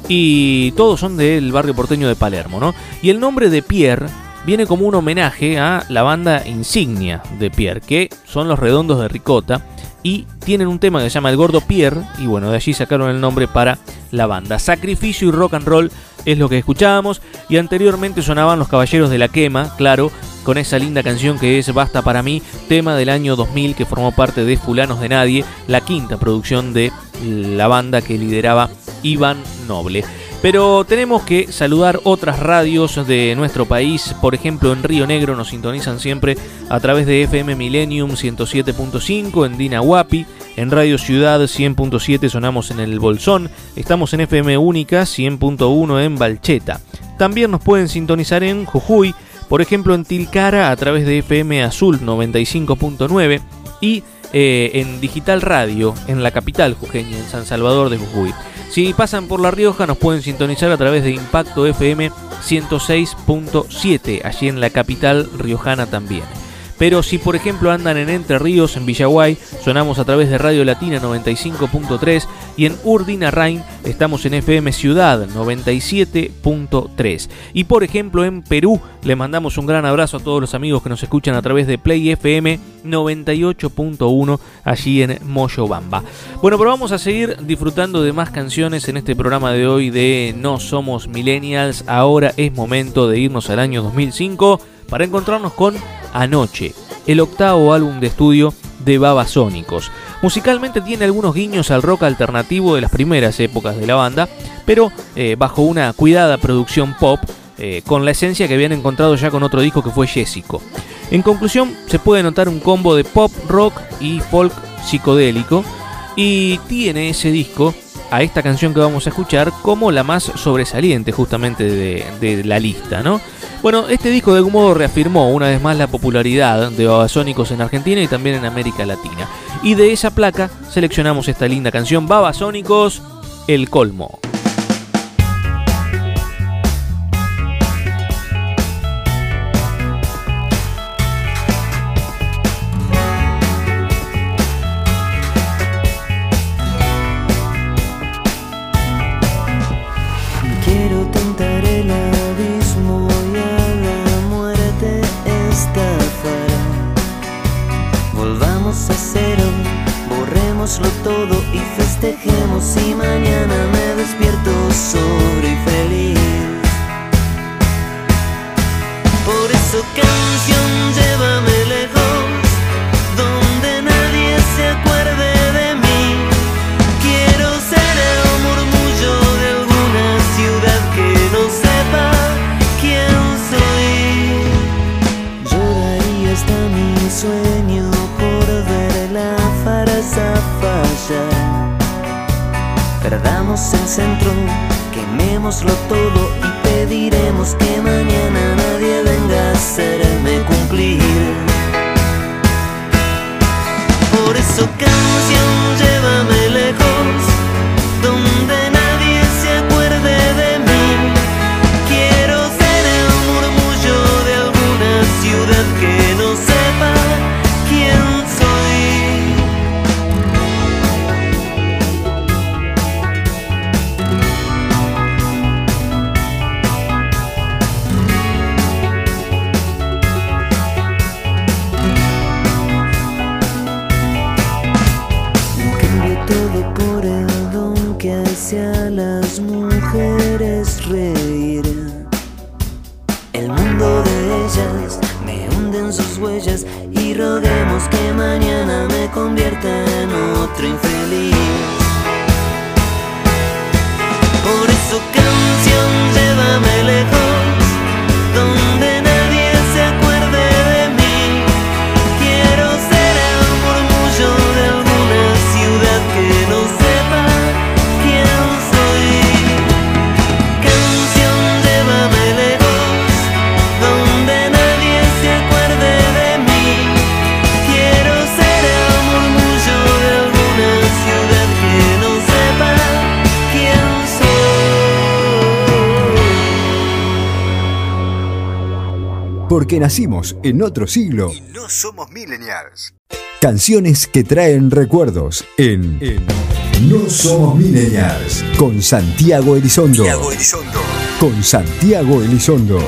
Y todos son del barrio porteño de Palermo, ¿no? Y el nombre de Pierre viene como un homenaje a la banda insignia de Pierre, que son los Redondos de Ricota, y tienen un tema que se llama El Gordo Pierre, y bueno, de allí sacaron el nombre para la banda. Sacrificio y rock and roll es lo que escuchábamos, y anteriormente sonaban Los Caballeros de la Quema, claro, con esa linda canción que es Basta para mí, tema del año 2000 que formó parte de Fulanos de Nadie, la quinta producción de la banda que lideraba Iván Noble. Pero tenemos que saludar otras radios de nuestro país. Por ejemplo, en Río Negro nos sintonizan siempre a través de FM Millennium 107.5, en Dinahuapi, en Radio Ciudad 100.7 sonamos en el Bolsón, estamos en FM Única 100.1 en Balcheta. También nos pueden sintonizar en Jujuy, por ejemplo en Tilcara a través de FM Azul 95.9 y eh, en Digital Radio en la capital jujeña, en San Salvador de Jujuy. Si pasan por La Rioja nos pueden sintonizar a través de Impacto FM 106.7, allí en la capital riojana también. Pero si por ejemplo andan en Entre Ríos, en Villaguay, sonamos a través de Radio Latina 95.3 y en Urdina Rain estamos en FM Ciudad 97.3. Y por ejemplo en Perú le mandamos un gran abrazo a todos los amigos que nos escuchan a través de Play FM 98.1 allí en Moyobamba. Bueno, pero vamos a seguir disfrutando de más canciones en este programa de hoy de No Somos Millennials. Ahora es momento de irnos al año 2005 para encontrarnos con Anoche, el octavo álbum de estudio de Babasónicos. Musicalmente tiene algunos guiños al rock alternativo de las primeras épocas de la banda, pero eh, bajo una cuidada producción pop, eh, con la esencia que habían encontrado ya con otro disco que fue Jessico. En conclusión, se puede notar un combo de pop, rock y folk psicodélico, y tiene ese disco a esta canción que vamos a escuchar como la más sobresaliente justamente de, de la lista, ¿no? Bueno, este disco de algún modo reafirmó una vez más la popularidad de Babasónicos en Argentina y también en América Latina. Y de esa placa seleccionamos esta linda canción, Babasónicos, El Colmo. Porque nacimos en otro siglo. No somos millennials. Canciones que traen recuerdos en, en No Somos Millennials con Santiago Elizondo. Santiago Elizondo. Con Santiago Elizondo.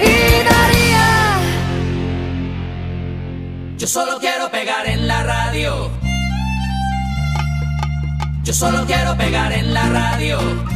Y Daría. Yo solo quiero pegar en la radio. Yo solo quiero pegar en la radio.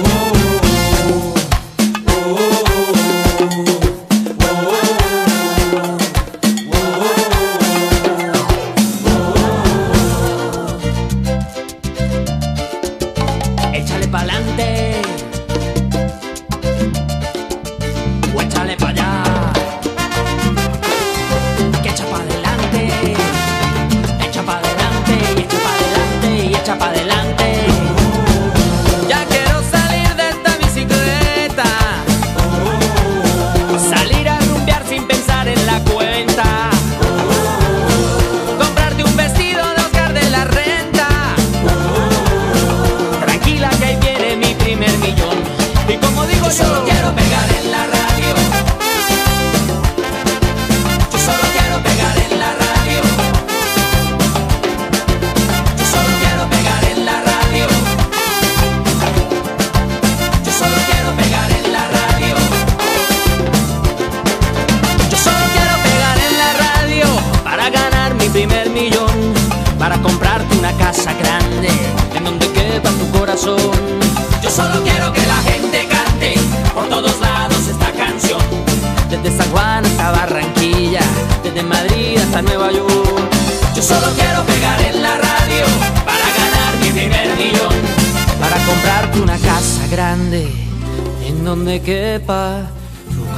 En donde quepa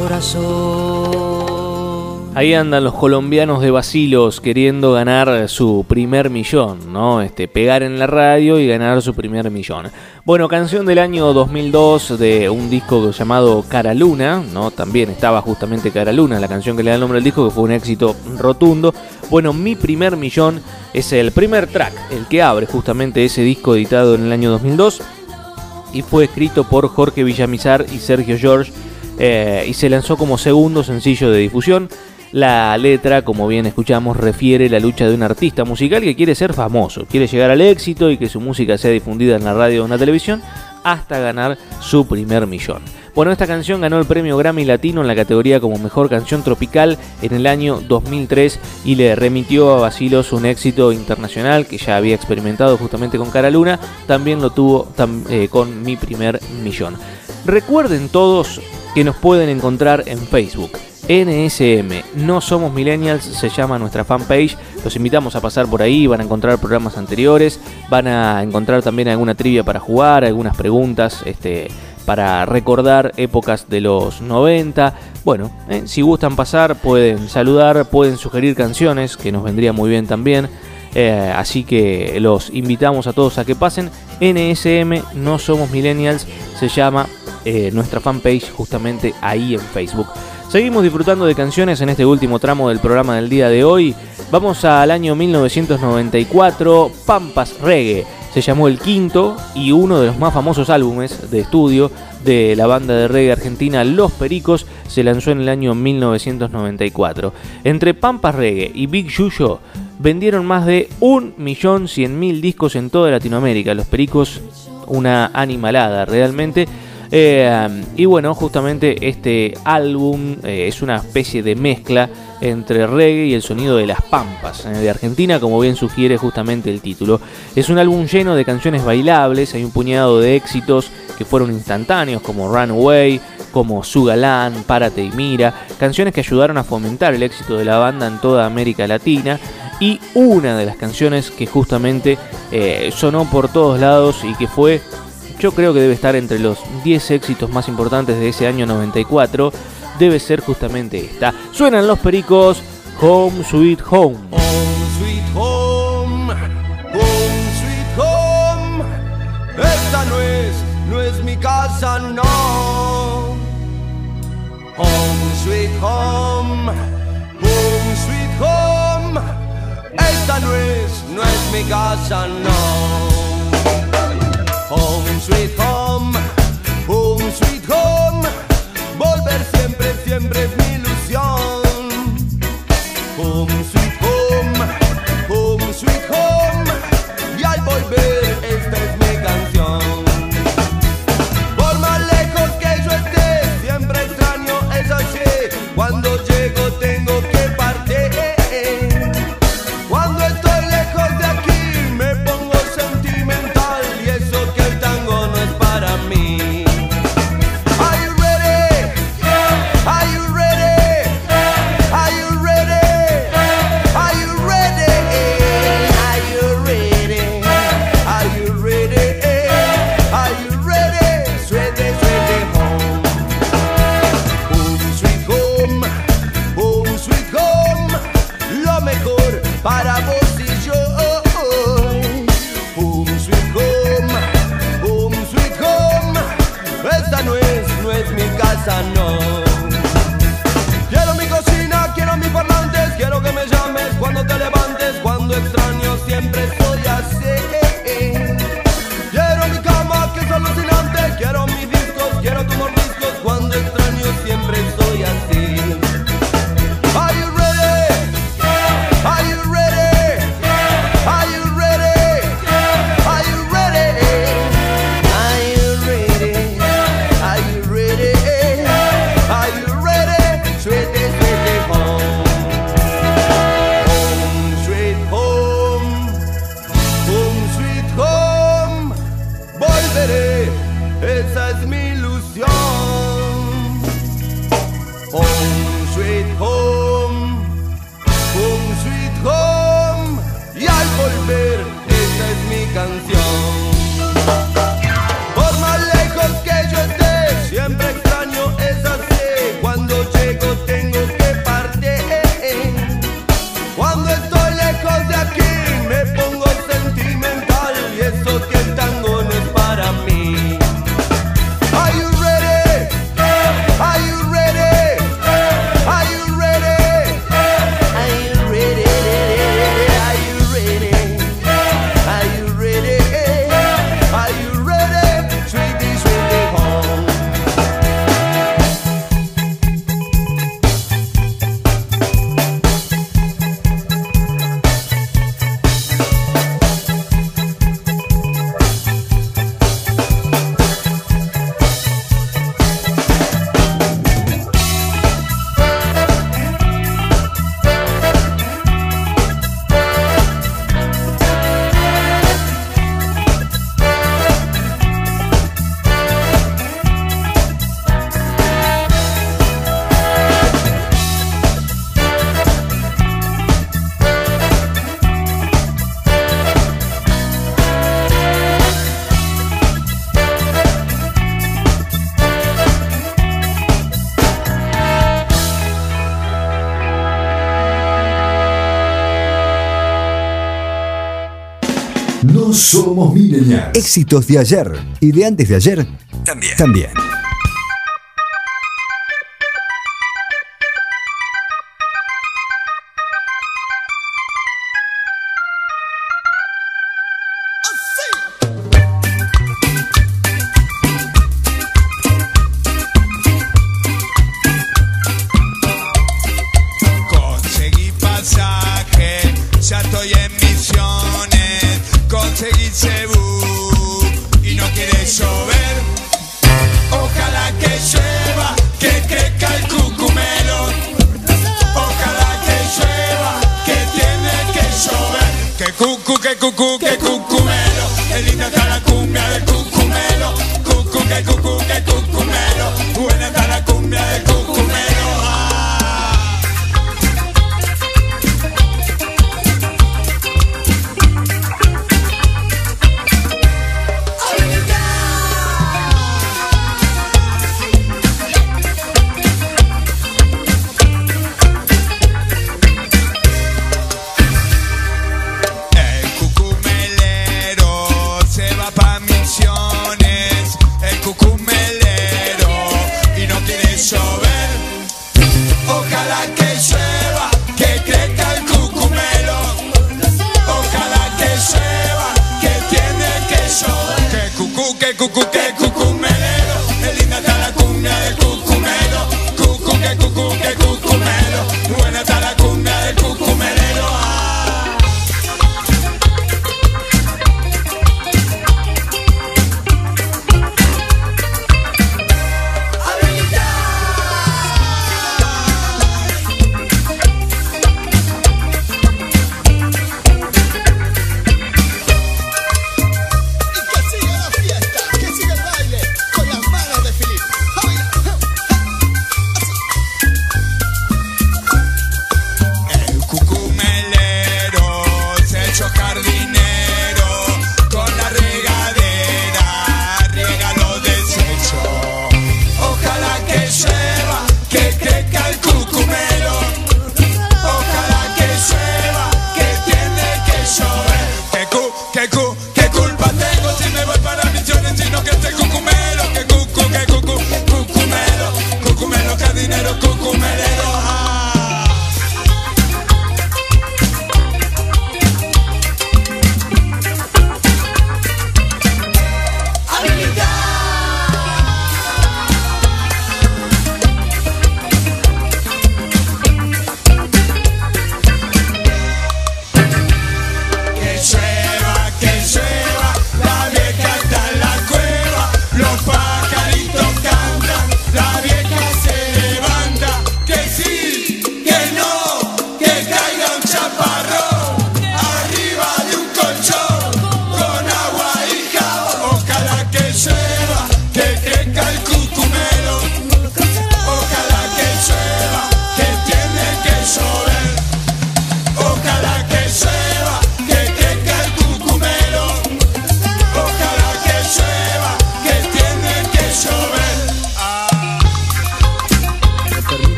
corazón. Ahí andan los colombianos de Basilos queriendo ganar su primer millón, ¿no? Este, pegar en la radio y ganar su primer millón. Bueno, canción del año 2002 de un disco llamado Cara Luna, ¿no? También estaba justamente Cara Luna, la canción que le da el nombre al disco, que fue un éxito rotundo. Bueno, Mi primer millón es el primer track, el que abre justamente ese disco editado en el año 2002 y fue escrito por Jorge Villamizar y Sergio George eh, y se lanzó como segundo sencillo de difusión. La letra, como bien escuchamos, refiere la lucha de un artista musical que quiere ser famoso, quiere llegar al éxito y que su música sea difundida en la radio o en la televisión hasta ganar su primer millón. Bueno, esta canción ganó el premio Grammy Latino en la categoría como Mejor Canción Tropical en el año 2003 y le remitió a Basilos un éxito internacional que ya había experimentado justamente con Cara Luna, también lo tuvo eh, con Mi Primer Millón. Recuerden todos que nos pueden encontrar en Facebook. NSM, No Somos Millennials, se llama nuestra fanpage. Los invitamos a pasar por ahí, van a encontrar programas anteriores, van a encontrar también alguna trivia para jugar, algunas preguntas este, para recordar épocas de los 90. Bueno, eh, si gustan pasar, pueden saludar, pueden sugerir canciones, que nos vendría muy bien también. Eh, así que los invitamos a todos a que pasen. NSM, No Somos Millennials, se llama eh, nuestra fanpage justamente ahí en Facebook. Seguimos disfrutando de canciones en este último tramo del programa del día de hoy. Vamos al año 1994, Pampas Reggae. Se llamó el quinto y uno de los más famosos álbumes de estudio de la banda de reggae argentina Los Pericos se lanzó en el año 1994. Entre Pampas Reggae y Big Yuyo vendieron más de 1.100.000 discos en toda Latinoamérica. Los Pericos, una animalada realmente. Eh, y bueno, justamente este álbum eh, es una especie de mezcla entre reggae y el sonido de las pampas eh, de Argentina, como bien sugiere justamente el título. Es un álbum lleno de canciones bailables, hay un puñado de éxitos que fueron instantáneos, como Runaway, como Sugalán, Párate y Mira, canciones que ayudaron a fomentar el éxito de la banda en toda América Latina. Y una de las canciones que justamente eh, sonó por todos lados y que fue yo creo que debe estar entre los 10 éxitos más importantes de ese año 94. Debe ser justamente esta. Suenan los pericos Home Sweet Home. Sweet home, home sweet home. Esta no es, no es mi casa, no. Home sweet home, home sweet home. Esta no es, no es mi casa, no. Home sweet home, home sweet home. Volver siempre, siempre es mi ilusión. Home sweet home, home sweet home. Y al volver, somos millennials. Éxitos de ayer y de antes de ayer También. también.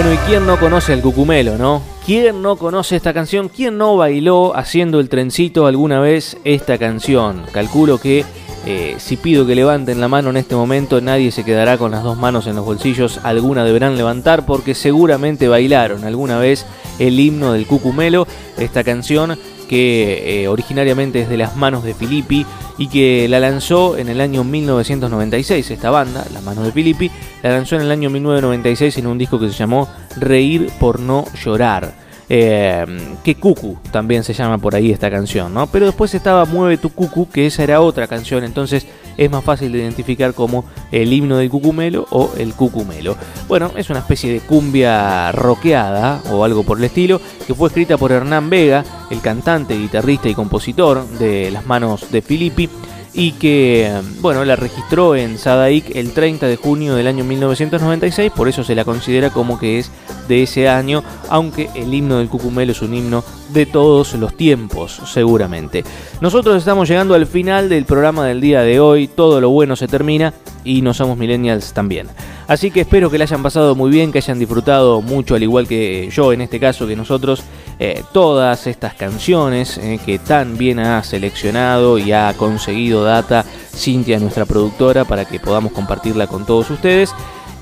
Bueno, ¿y quién no conoce el cucumelo, no? ¿Quién no conoce esta canción? ¿Quién no bailó haciendo el trencito alguna vez esta canción? Calculo que eh, si pido que levanten la mano en este momento, nadie se quedará con las dos manos en los bolsillos. Alguna deberán levantar porque seguramente bailaron alguna vez el himno del cucumelo, esta canción que eh, originariamente es de las manos de Filippi y que la lanzó en el año 1996, esta banda, Las manos de Filippi, la lanzó en el año 1996 en un disco que se llamó Reír por no llorar. Eh, que Cucu también se llama por ahí esta canción, ¿no? Pero después estaba Mueve tu Cucu, que esa era otra canción, entonces es más fácil de identificar como el himno del cucumelo o el cucumelo. Bueno, es una especie de cumbia rockeada o algo por el estilo, que fue escrita por Hernán Vega, el cantante, guitarrista y compositor de Las manos de Filippi. Y que, eh, bueno, la registró en Sadaic el 30 de junio del año 1996, por eso se la considera como que es de ese año, aunque el himno del Cucumelo es un himno de todos los tiempos, seguramente. Nosotros estamos llegando al final del programa del día de hoy, todo lo bueno se termina y no somos millennials también. Así que espero que la hayan pasado muy bien, que hayan disfrutado mucho, al igual que yo en este caso, que nosotros, eh, todas estas canciones eh, que tan bien ha seleccionado y ha conseguido data Cintia, nuestra productora, para que podamos compartirla con todos ustedes.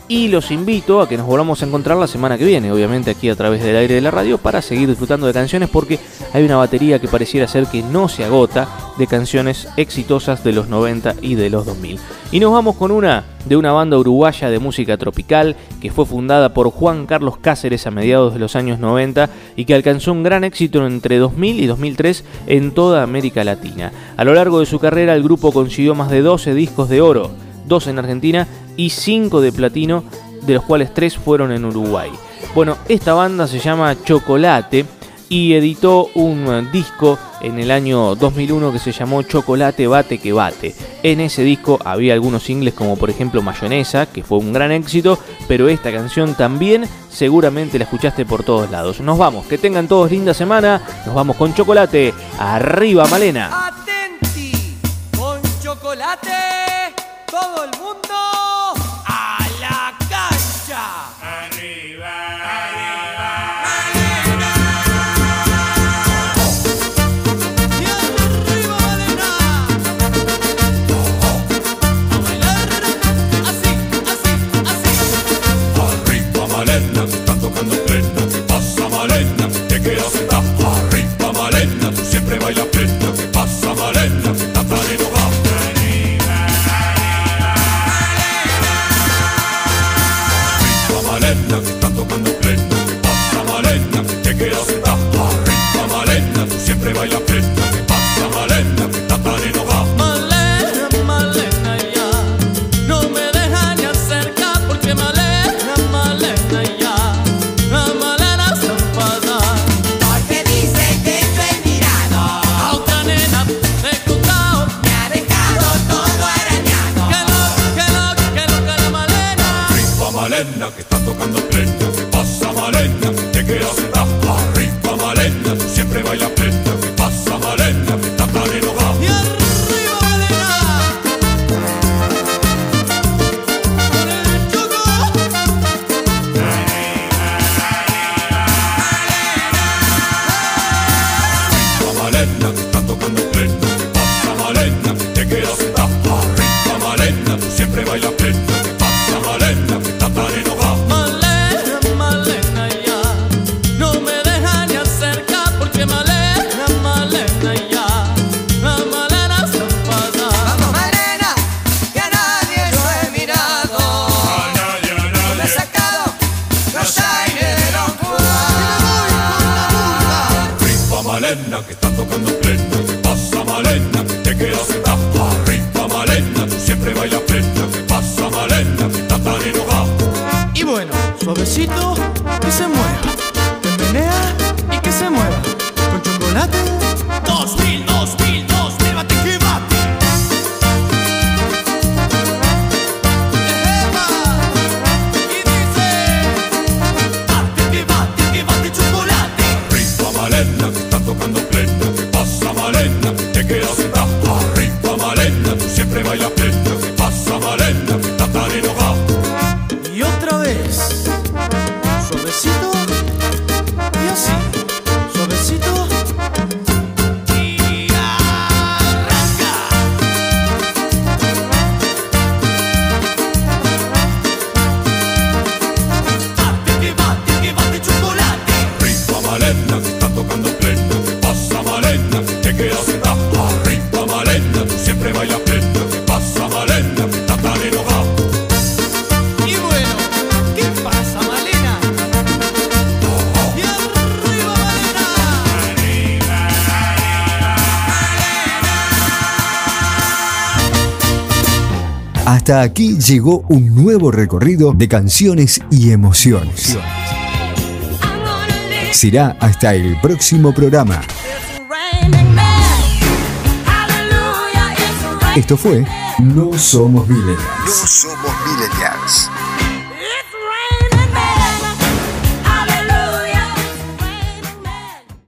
Y los invito a que nos volvamos a encontrar la semana que viene, obviamente aquí a través del aire de la radio, para seguir disfrutando de canciones porque hay una batería que pareciera ser que no se agota de canciones exitosas de los 90 y de los 2000. Y nos vamos con una de una banda uruguaya de música tropical que fue fundada por Juan Carlos Cáceres a mediados de los años 90 y que alcanzó un gran éxito entre 2000 y 2003 en toda América Latina. A lo largo de su carrera el grupo consiguió más de 12 discos de oro, dos en Argentina y 5 de platino, de los cuales 3 fueron en Uruguay. Bueno, esta banda se llama Chocolate y editó un disco en el año 2001 que se llamó Chocolate Bate que Bate. En ese disco había algunos singles como por ejemplo Mayonesa, que fue un gran éxito, pero esta canción también seguramente la escuchaste por todos lados. Nos vamos, que tengan todos linda semana, nos vamos con Chocolate, arriba Malena. Hasta aquí llegó un nuevo recorrido de canciones y emociones. Será hasta el próximo programa. Esto fue No Somos millennials.